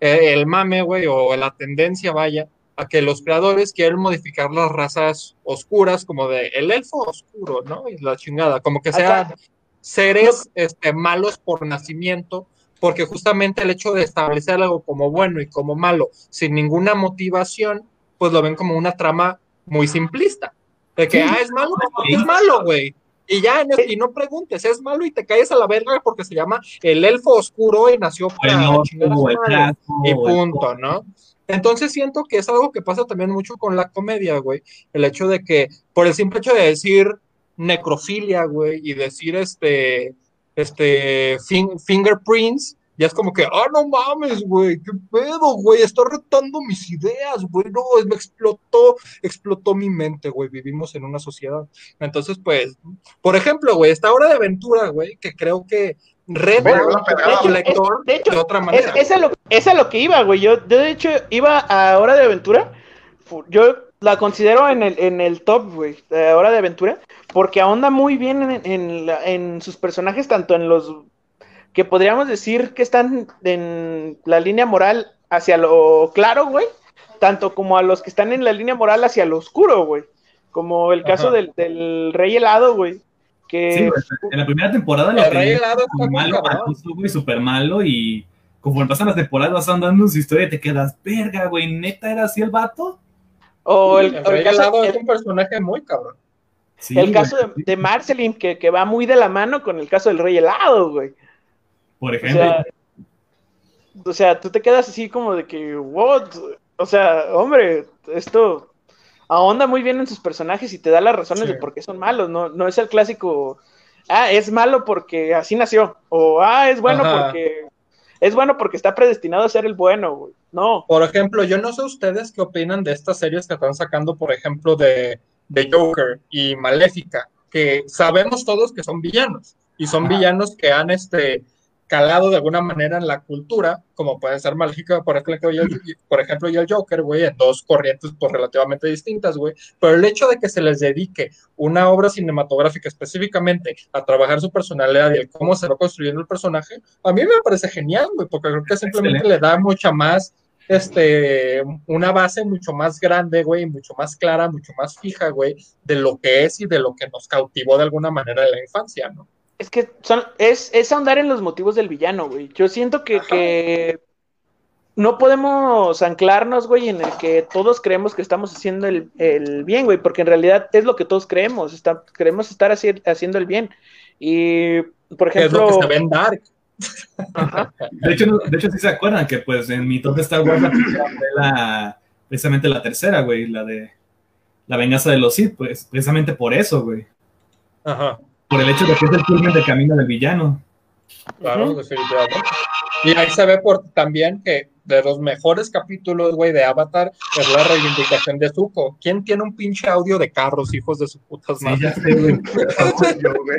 eh, el mame, güey, o la tendencia, vaya, a que los creadores quieren modificar las razas oscuras, como de el elfo oscuro, ¿no? Y la chingada, como que sean Acá- seres este, malos por nacimiento, porque justamente el hecho de establecer algo como bueno y como malo, sin ninguna motivación, pues lo ven como una trama muy simplista. De que, Sí. ah, es malo porque es malo, güey. Y ya, no- y no preguntes, es malo y te caes a la verga porque se llama el elfo oscuro y nació para norte, chingar a su madre. Y punto, ¿no? Entonces siento que es algo que pasa también mucho con la comedia, güey. El hecho de que, por el simple hecho de decir necrofilia, güey, y decir este, este, fin- fingerprints, ya es como que, ah, no mames, güey, qué pedo, güey, está retando mis ideas, güey, no, me explotó, explotó mi mente, güey, vivimos en una sociedad. Entonces, pues, por ejemplo, güey, esta hora de aventura, güey, que creo que reta al de hecho, lector de hecho, de otra es, manera. es, a lo, es a lo que iba, güey. Yo, yo, de hecho, iba a Hora de Aventura. Yo la considero en el, en el top, güey, de Hora de Aventura, porque ahonda muy bien en, en, la- en sus personajes, tanto en los que podríamos decir que están en la línea moral hacia lo claro, güey, tanto como a los que están en la línea moral hacia lo oscuro, güey. Como el caso del, del Rey Helado, güey. Que Sí, en la primera temporada lo El como muy malo, maloso, güey, súper malo y conforme pasan las temporadas vas andando su historia y te quedas, verga, güey, neta era así el vato. o el, El o el Rey caso, Helado el- es un personaje muy cabrón. Sí, el güey, caso de, de Marceline, que, que va muy de la mano con el caso del Rey Helado, güey. por O ejemplo. sea, o sea, tú te quedas así como de que, what? O sea, hombre, esto ahonda muy bien en sus personajes y te da las razones Sí. de por qué son malos. No, no es el clásico, ah, es malo porque así nació. O, ah, es bueno Ajá. porque. Es bueno porque está predestinado a ser el bueno, güey. No. Por ejemplo, yo no sé ustedes qué opinan de estas series que están sacando, por ejemplo, de, de Joker y Maléfica, que sabemos todos que son villanos y son Ajá. villanos que han este, calado de alguna manera en la cultura, como puede ser Maléfica, por ejemplo, y el, por ejemplo, y el Joker, güey, en dos corrientes pues, relativamente distintas, güey. Pero el hecho de que se les dedique una obra cinematográfica específicamente a trabajar su personalidad y el cómo se va construyendo el personaje, a mí me parece genial, güey, porque creo que simplemente Excelente. le da mucha más, este, una base mucho más grande, güey, mucho más clara, mucho más fija, güey, de lo que es y de lo que nos cautivó de alguna manera en la infancia, ¿no? Es que son, es, es ahondar en los motivos del villano, güey. Yo siento que, que no podemos anclarnos, güey, en el que todos creemos que estamos haciendo el, el bien, güey, porque en realidad es lo que todos creemos, está, queremos estar haci- haciendo el bien. Y, por Que es lo ejemplo, que se ve en Dark. ajá, De hecho, no- de hecho, sí se acuerdan que, pues, en mi top de Star Wars, la primera fue la, precisamente la tercera, güey, la de la venganza de los Sith, pues, precisamente por eso, güey. Ajá. Por el hecho de que es el culmen del camino del villano. Claro, Ujú. definitivamente. Y ahí se ve por también que de los mejores capítulos, güey, de Avatar es la reivindicación de Zuko. ¿Quién tiene un pinche audio de carros, hijos de su putas Sí, madre? ya sé, güey. Yo, güey.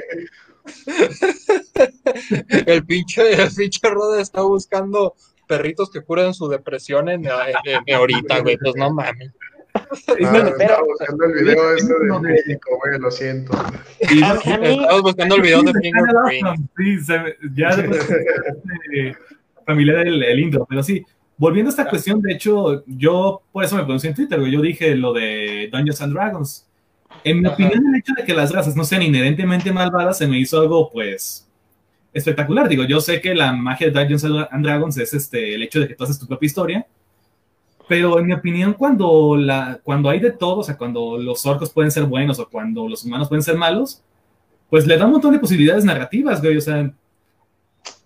El pinche, el pinche Rode está buscando perritos que curen su depresión en, en- en ahorita, güey. Pues no mames. Ah, bueno, pero- estaba buscando el video ese de México, güey, lo siento. y- Estamos buscando el video de Sí, Fingerprint. Sí, se- ya eh, familiar el, el intro, pero sí, volviendo a esta cuestión, de hecho, yo por eso me pronuncié en Twitter, güey, yo dije lo de Dungeons and Dragons. En mi Ajá. opinión, el hecho de que las razas no sean inherentemente malvadas se me hizo algo, pues, espectacular. Digo, yo sé que la magia de Dungeons and Dragons es este, el hecho de que tú haces tu propia historia, pero en mi opinión, cuando, la, cuando hay de todo, o sea, cuando los orcos pueden ser buenos o cuando los humanos pueden ser malos, pues le da un montón de posibilidades narrativas, güey. O sea,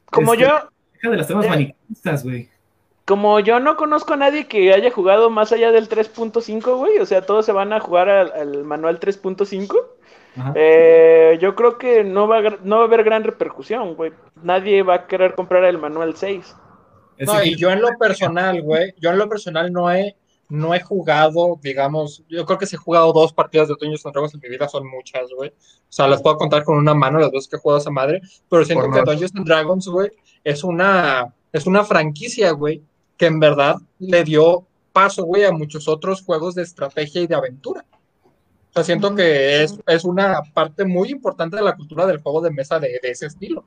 como este, yo, deja de las temas Eh. maniquistas, güey. como yo no conozco a nadie que haya jugado más allá del 3.5, güey, o sea, todos se van a jugar al, al manual 3.5. Ajá. Eh, yo creo que no va, a, no va a haber gran repercusión, güey. Nadie va a querer comprar el manual 6. No, y yo en lo personal, güey, yo en lo personal no he, no he jugado, digamos, yo creo que si he jugado dos partidas de Dungeons and Dragons en mi vida son muchas, güey. O sea, las puedo contar con una mano las veces que he jugado a esa madre, pero siento Por que dos. Dungeons and Dragons, güey, es una, es una franquicia, güey, que en verdad le dio paso, güey, a muchos otros juegos de estrategia y de aventura. O sea, siento que es, es una parte muy importante de la cultura del juego de mesa de, de ese estilo.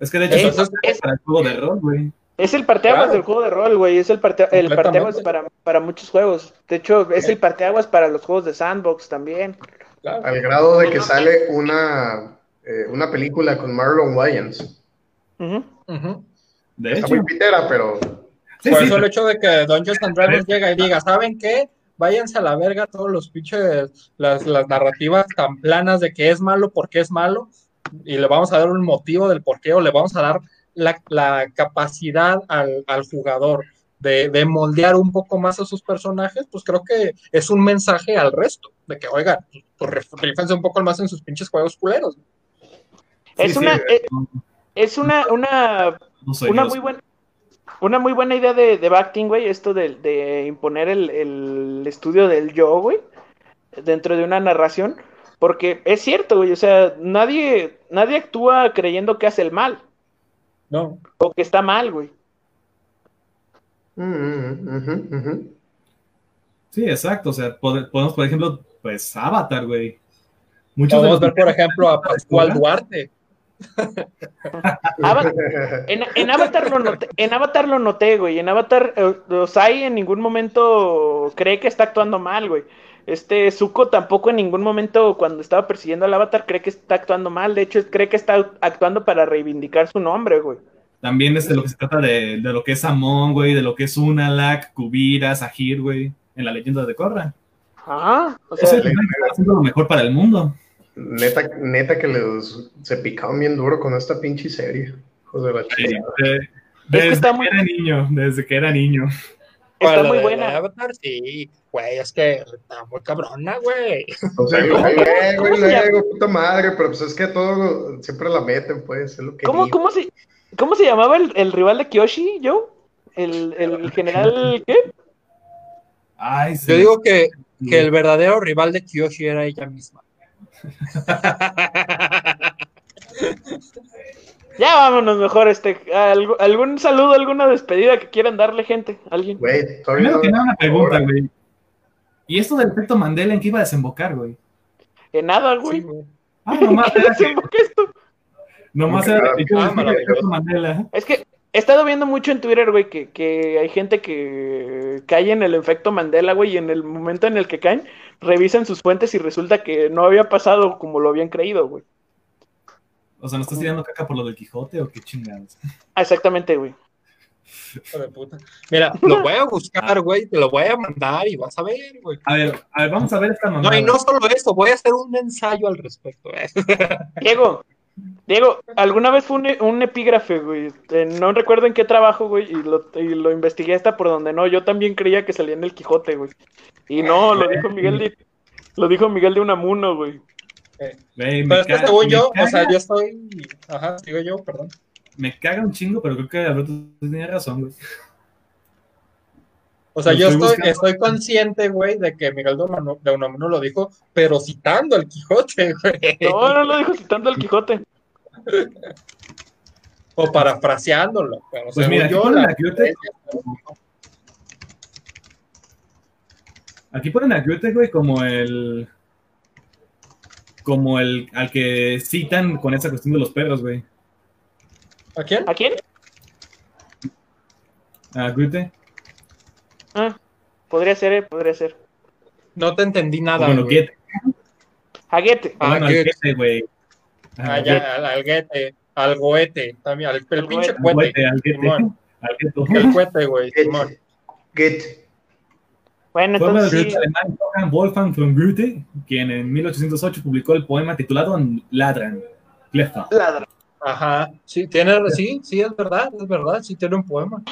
es que de hecho, es es- para el juego de rol, güey. Es el parteaguas Claro. del juego de rol, güey. Es el, parte, el parteaguas para, para muchos juegos. De hecho, es el parteaguas para los juegos de sandbox también. Claro. Al grado de que sale una, eh, una película con Marlon Wayans. Ujú. De Está hecho, muy pitera, pero sí, Por sí, eso el hecho de que Dungeons and Dragons llega y diga, ¿saben qué? Váyanse a la verga todos los pinches, las, las narrativas tan planas de que es malo porque es malo, y le vamos a dar un motivo del por qué, o le vamos a dar la, la capacidad al, al jugador de, de moldear un poco más a sus personajes, pues creo que es un mensaje al resto, de que, oigan, pues rif- rífense un poco más en sus pinches juegos culeros. Es sí, una, sí. eh, es una, una, no una muy buena. Una muy buena idea de, de Bacting, güey, esto de, de imponer el, el estudio del yo, güey, dentro de una narración, porque es cierto, güey, o sea, nadie, nadie actúa creyendo que hace el mal, No, o que está mal, güey. mm, mm, ujú. Sí, exacto. O sea, pod- podemos, por ejemplo, pues Avatar, güey. Muchos de podemos ver, por ejemplo, a Pascual Duarte. En Avatar lo noté, en Avatar lo noté, güey. En Avatar, eh, Osai en ningún momento cree que está actuando mal, güey. Este Zuko tampoco en ningún momento cuando estaba persiguiendo al Avatar cree que está actuando mal. De hecho, cree que está actuando para reivindicar su nombre, güey. También es de lo que se trata de, de lo que es Amon, güey, de lo que es Unalak, Kubira, Sahir, güey, en la leyenda de Korra. Ajá. O Ese sea, es está haciendo lo mejor para el mundo. Neta, neta que les, se picaron bien duro con esta pinche serie. De la Sí, desde está que muy- era niño, desde que era niño. Está ¿Cuál, muy buena. Avatar, sí, güey, es que está muy cabrona, güey. O sea, ¿Cómo- luego, cómo y se llama? luego, puta madre, pero pues es que todo siempre la meten, pues, es lo que ¿cómo, digo. cómo, se, ¿Cómo se llamaba el, el rival de Kyoshi, Joe? El, el general, ¿qué? Ay, sí. Yo digo que, que el verdadero rival de Kyoshi era ella misma. Ya vámonos mejor, este. algo- ¿Algún saludo, alguna despedida que quieran darle, gente? ¿Alguien? Güey, todavía Primero no- que nada, una pregunta, güey. ¿Y esto del efecto Mandela en qué iba a desembocar, güey? En nada, güey. Sí. Ah, nomás ¿Qué era, desemboca esto? nomás era efecto Mandela. Es que he estado viendo mucho en Twitter, güey, que, que hay gente que cae en el efecto Mandela, güey, y en el momento en el que caen, revisan sus fuentes y resulta que no había pasado como lo habían creído, güey. O sea, ¿no estás tirando caca por lo del Quijote o qué chingados? Ah, exactamente, güey. Hijo de puta. Mira, lo voy a buscar, güey, te lo voy a mandar y vas a ver, güey. A ver, a ver, vamos a ver esta mamada. No, y no solo eso, voy a hacer un ensayo al respecto. ¿eh? Diego, Diego, alguna vez fue un, un epígrafe, güey. Eh, no recuerdo en qué trabajo, güey, y lo, y lo investigué hasta por donde no. Yo también creía que salía en el Quijote, güey. Y no, lo dijo Miguel de, lo dijo Miguel de Unamuno, güey. Pero es que según yo, o caga- sea, yo estoy. Ajá, digo yo, perdón. Me caga un chingo, pero creo que Alberto tenía razón, güey. O sea, Lo yo estoy estoy, buscando. estoy consciente, güey, de que Miguel de Unamuno, lo dijo, pero citando al Quijote, güey. No, no lo dijo citando al Quijote. O parafraseándolo. Pero Pues mira, aquí yo, ponen la- Goethe, aquí ponen a Goethe, güey, como el como el al que citan con esa cuestión de los perros, güey. ¿A quién? ¿A quién? A Goethe. Ah, podría ser, eh, podría ser. No te entendí nada, bueno, güey. Goethe. A Goethe. Ah, bueno, al Goethe. Goethe, güey. Ah, ya, al, guete, al goete, también, al, el Al pinche goete. al. Goethe, al Goethe. Goethe. El cuete, güey, Simón. Get. Bueno, Fue entonces sí. alemán Johann Wolfgang von Goethe, quien en 1808 publicó el poema titulado Ladran. Clefa. Ladra. Ajá, sí, tiene, sí, sí, es verdad, es verdad, sí tiene un poema.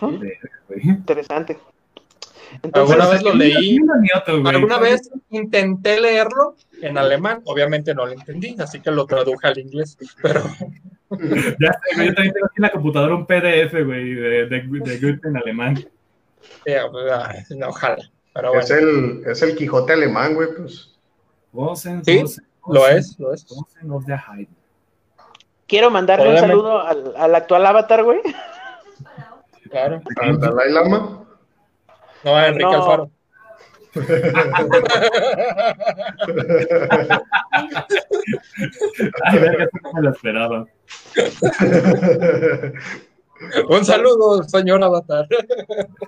Güey. Interesante. Entonces, Alguna vez lo leí. otro. Alguna vez intenté leerlo en alemán, obviamente no lo entendí, así que lo traduje al inglés, pero Ya yo también tengo aquí en la computadora un PDF, güey, de, de, de Goethe en alemán. Eh, ah, no, ojalá. Pero bueno, Es el, es el Quijote alemán, güey, pues. Sí, lo es, lo es. Of the quiero mandarle un saludo al, al actual avatar, güey. Claro. Al Dalai Lama. No, a Enrique No. Alfaro. Ay, verga, eso no me lo esperaba. Un saludo, señor Avatar.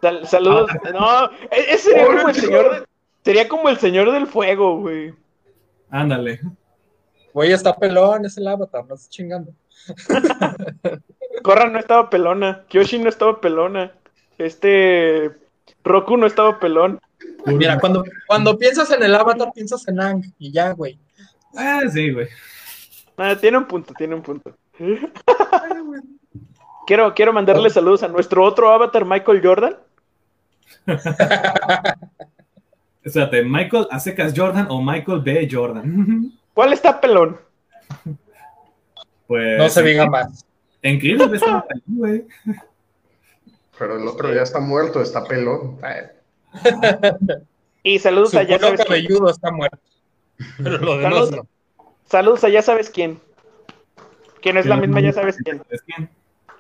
Sal- saludos. No, e- ese sería como el señor. de- sería como el señor del fuego, güey. Ándale. Güey, está pelón, es el Avatar, no estás chingando. Corra no estaba pelona. Kyoshi no estaba pelona. Este. Roku no estaba pelón. Mira, cuando, cuando piensas en el Avatar, piensas en Ang y ya, güey. Ah, sí, güey. Ah, tiene un punto, tiene un punto. Quiero, quiero mandarle saludos a nuestro otro avatar, Michael Jordan. Espérate, Michael a secas Jordan o Michael B. Jordan. ¿Cuál está pelón? Pues. No se diga más. En ves una película, güey. Pero el otro ya está muerto, está pelón. Y saludos Su a ya sabes quién. cabelludo está muerto. Pero lo demás Saludos. no. Saludos a ya sabes quién. No es la misma, ya sabes quién.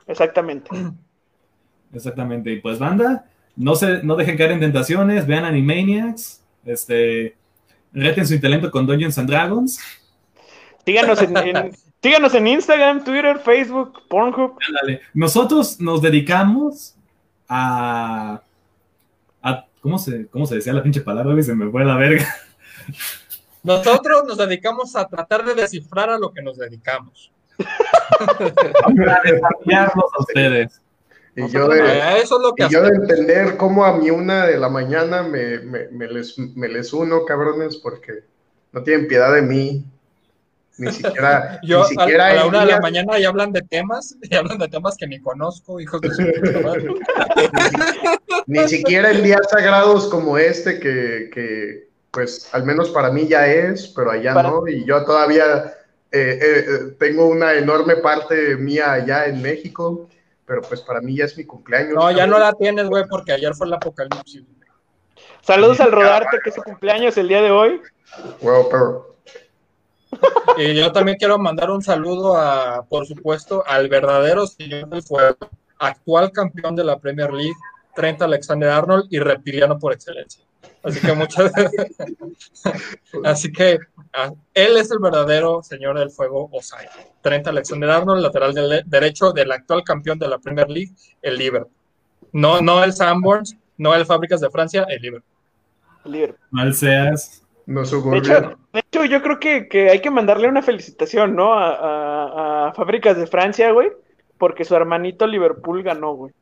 Exactamente. Exactamente. Y pues, banda, no, se, no dejen caer en tentaciones, vean Animaniacs, este, reten su intelecto con Dungeons and Dragons. Síganos en, en- Instagram, Twitter, Facebook, Pornhub. Ándale. Nosotros nos dedicamos a, a ¿cómo, se, ¿Cómo se decía la pinche palabra? Se me fue la verga. Nosotros nos dedicamos a tratar de descifrar a lo que nos dedicamos. a desafiarlos a ustedes. Y yo de, Eh, Eso es lo que y yo de entender cómo a mi una de la mañana me, me, me les, me les uno, cabrones, porque no tienen piedad de mí. Ni siquiera, Yo ni a, siquiera a la una de la mañana y hablan de temas, y hablan de temas que ni conozco, hijos de su puta madre. Ni siquiera en días sagrados como este, que, que, pues al menos para mí ya es, pero allá Para- no, y yo todavía eh, eh, tengo una enorme parte mía allá en México, pero pues para mí ya es mi cumpleaños. No, ya no la tienes, güey, porque ayer fue el apocalipsis. Saludos al Rodarte, que es su cumpleaños el día de hoy. Bueno, pero Y yo también quiero mandar un saludo a, por supuesto, al verdadero señor del fuego, actual campeón de la Premier League, Trent Alexander Arnold y reptiliano por excelencia. Así que muchas Así que ah, él es el verdadero señor del fuego Osai. Trent Alexander Arnold, lateral del- derecho del actual campeón de la Premier League, el Liverpool. No, no el Sanborns, no el Fábricas de Francia, el Liverpool. Libre. Mal seas. no De hecho, de hecho, yo creo que, que hay que mandarle una felicitación, ¿no? A, a- a Fábricas de Francia, güey. porque su hermanito Liverpool ganó, güey.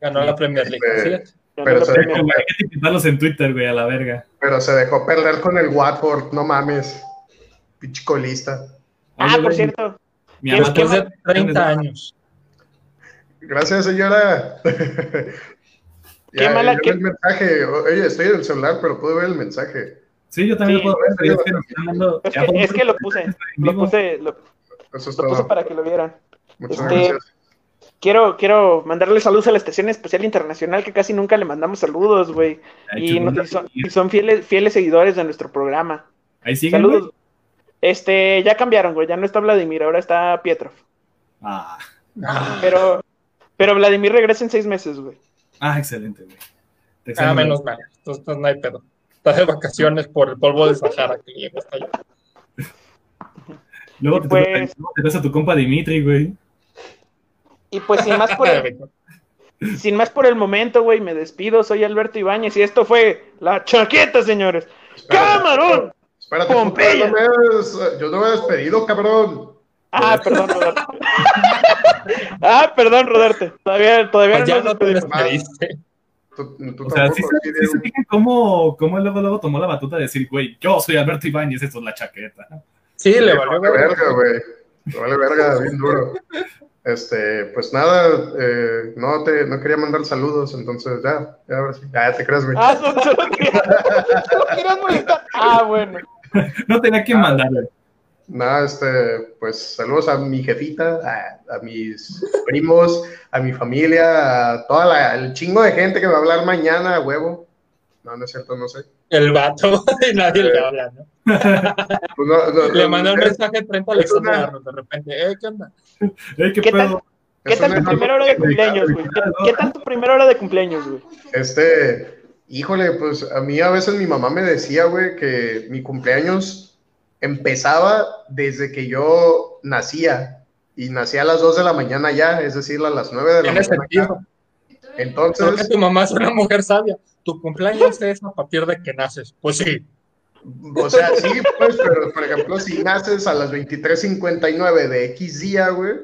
Ganó la Premier League. Así es. Ganó Pero se- Premier Hay League. que etiquetarlos en Twitter, güey, a la verga. Pero se dejó perder con el Watford, no mames. Pinche colista. Ah, por cierto. Mi ¿qué- mamá qué Después te- de 30 años. Gracias, señora. Qué ya, mala que- el mensaje. Oye, estoy en el celular, pero pude ver el mensaje. Sí, yo también Sí, lo puedo ver, pero es que nos están dando. Es que, es que lo puse, lo puse, lo, Eso es lo puse para que lo vieran. Muchas este- gracias. Quiero, quiero mandarle saludos a la Estación Especial Internacional, que casi nunca le mandamos saludos, güey. Y, chingón. no- y son, y son fieles, fieles seguidores de nuestro programa. Ahí siguen. Saludos. güey? Este, ya cambiaron, güey. Ya no está Vladimir, ahora está Pietrov. Ah, Pero, pero Vladimir regresa en seis meses, güey. ah, excelente, güey. Ah, menos mal. Entonces no hay pedo. Está de vacaciones por el polvo de Sahara que llega hasta allá. Luego te, Pues- te ves a tu compa Dimitri, güey. Y pues sin más por el, sin más por el momento, güey, me despido. Soy Alberto Ibáñez y esto fue La Chaqueta, señores. ¡Camarón! Espérate, Pompeya. puta, no has- yo no me he despedido, cabrón. Ah, perdón, Rodarte. ah, perdón, Rodarte. Todavía, todavía Pues ya nos no te despediste. Tú, tú O sea, sí, se- sí, sí se cómo, cómo luego, luego tomó la batuta de decir, güey, yo soy Alberto Ibáñez, esto es la chaqueta. Sí, le valió Vale verga. güey. Me Vale verga, bien duro. Este, pues nada, eh, no te, no quería mandar saludos, entonces ya, ya, ahora sí. ya te crees, güey. Ah, solo, solo quería- solo querías molestar. Ah, bueno. No tenía que mandarle. Nada, este, pues saludos a mi jefita, a, a mis primos, a mi familia, a toda la, el chingo de gente que va a hablar mañana, a huevo. No, no es cierto, no sé. El vato y nadie le habla, ¿no? Pues no, no, Le no, mandó un mensaje a Trent Alexander Arnold de repente. Eh, ¿qué onda? ¿qué, ¿Qué tal? pedo? ¿Qué tal una- tu primera hora de cumpleaños, güey? ¿Qué, qué tal tu primera hora de cumpleaños, güey? Este, híjole, pues a mí a veces mi mamá me decía, güey, que mi cumpleaños empezaba desde que yo nacía. Y nacía a las 2 de la mañana ya, es decir, a las 9 de la mañana. Creo que Entonces, tu mamá es una mujer sabia. Tu cumpleaños es a partir de que naces. Pues sí. o sea, sí, pues, pero por ejemplo, si naces a las 23.59 de X día, güey,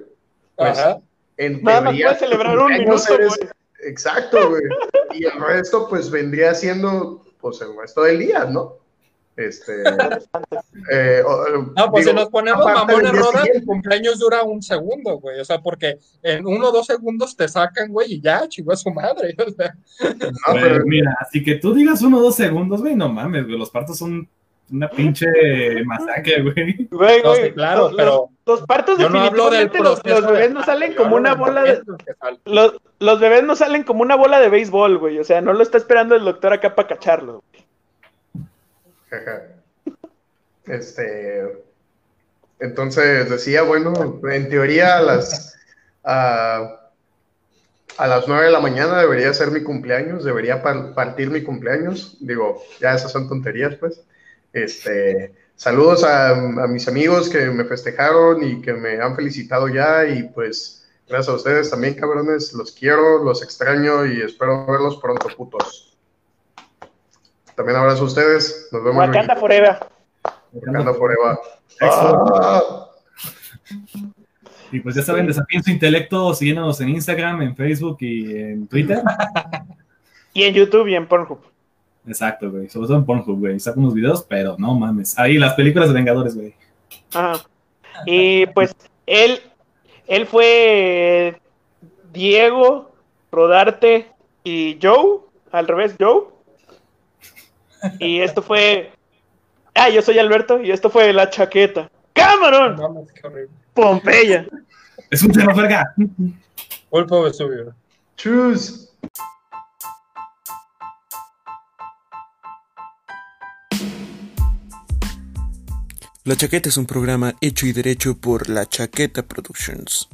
pues Ajá. en Nada más puedes celebrar tu un minuto, eres- güey. Exacto, güey. Y el resto, pues, vendría siendo, pues, el resto del día, ¿no? Este. eh, o- No, pues digo, si nos ponemos mamones rodas, el cumpleaños dura un segundo, güey. O sea, porque en uno o dos segundos te sacan, güey, y ya, chingó a su madre. O sea, No, Güey, pero Mira, así que tú digas uno o dos segundos, güey, no mames, güey, los partos son una pinche masacre, güey. Güey, no, güey, sí, claro, los- pero Los partos yo no hablo del definitivamente los, bebés no salen como una bola de... Los, los bebés no salen como una bola de béisbol, güey. O sea, no lo está esperando el doctor acá para cacharlo. Ajá. Este. Entonces decía, bueno, en teoría a las. A, a las 9 de la mañana debería ser mi cumpleaños, debería par- partir mi cumpleaños. Digo, ya esas son tonterías, pues. Este. Saludos a, a mis amigos que me festejaron y que me han felicitado ya. Y pues, gracias a ustedes también, cabrones. Los quiero, los extraño y espero verlos pronto, putos. También abrazo a ustedes. Nos vemos. Wakanda Forever. Wakanda Forever. Excellent. Ah, Y pues ya saben, desafíen su intelecto siguiéndonos en Instagram, en Facebook y en Twitter. Y en YouTube y en Pornhub. Exacto, güey. Sobre todo en Pornhub, güey. Saco unos videos, pero no mames. Ahí, las películas de Vengadores, güey. Ajá. Y pues él, él fue Diego, Rodarte y Joe, al revés, Joe. Y esto fue. Ah, yo soy Alberto y esto fue La Chaqueta. Horrible. ¡Pompeya! Es un tema, verga. Pulpo Vesubio. La Chaqueta es un programa hecho y derecho por La Chaqueta Productions.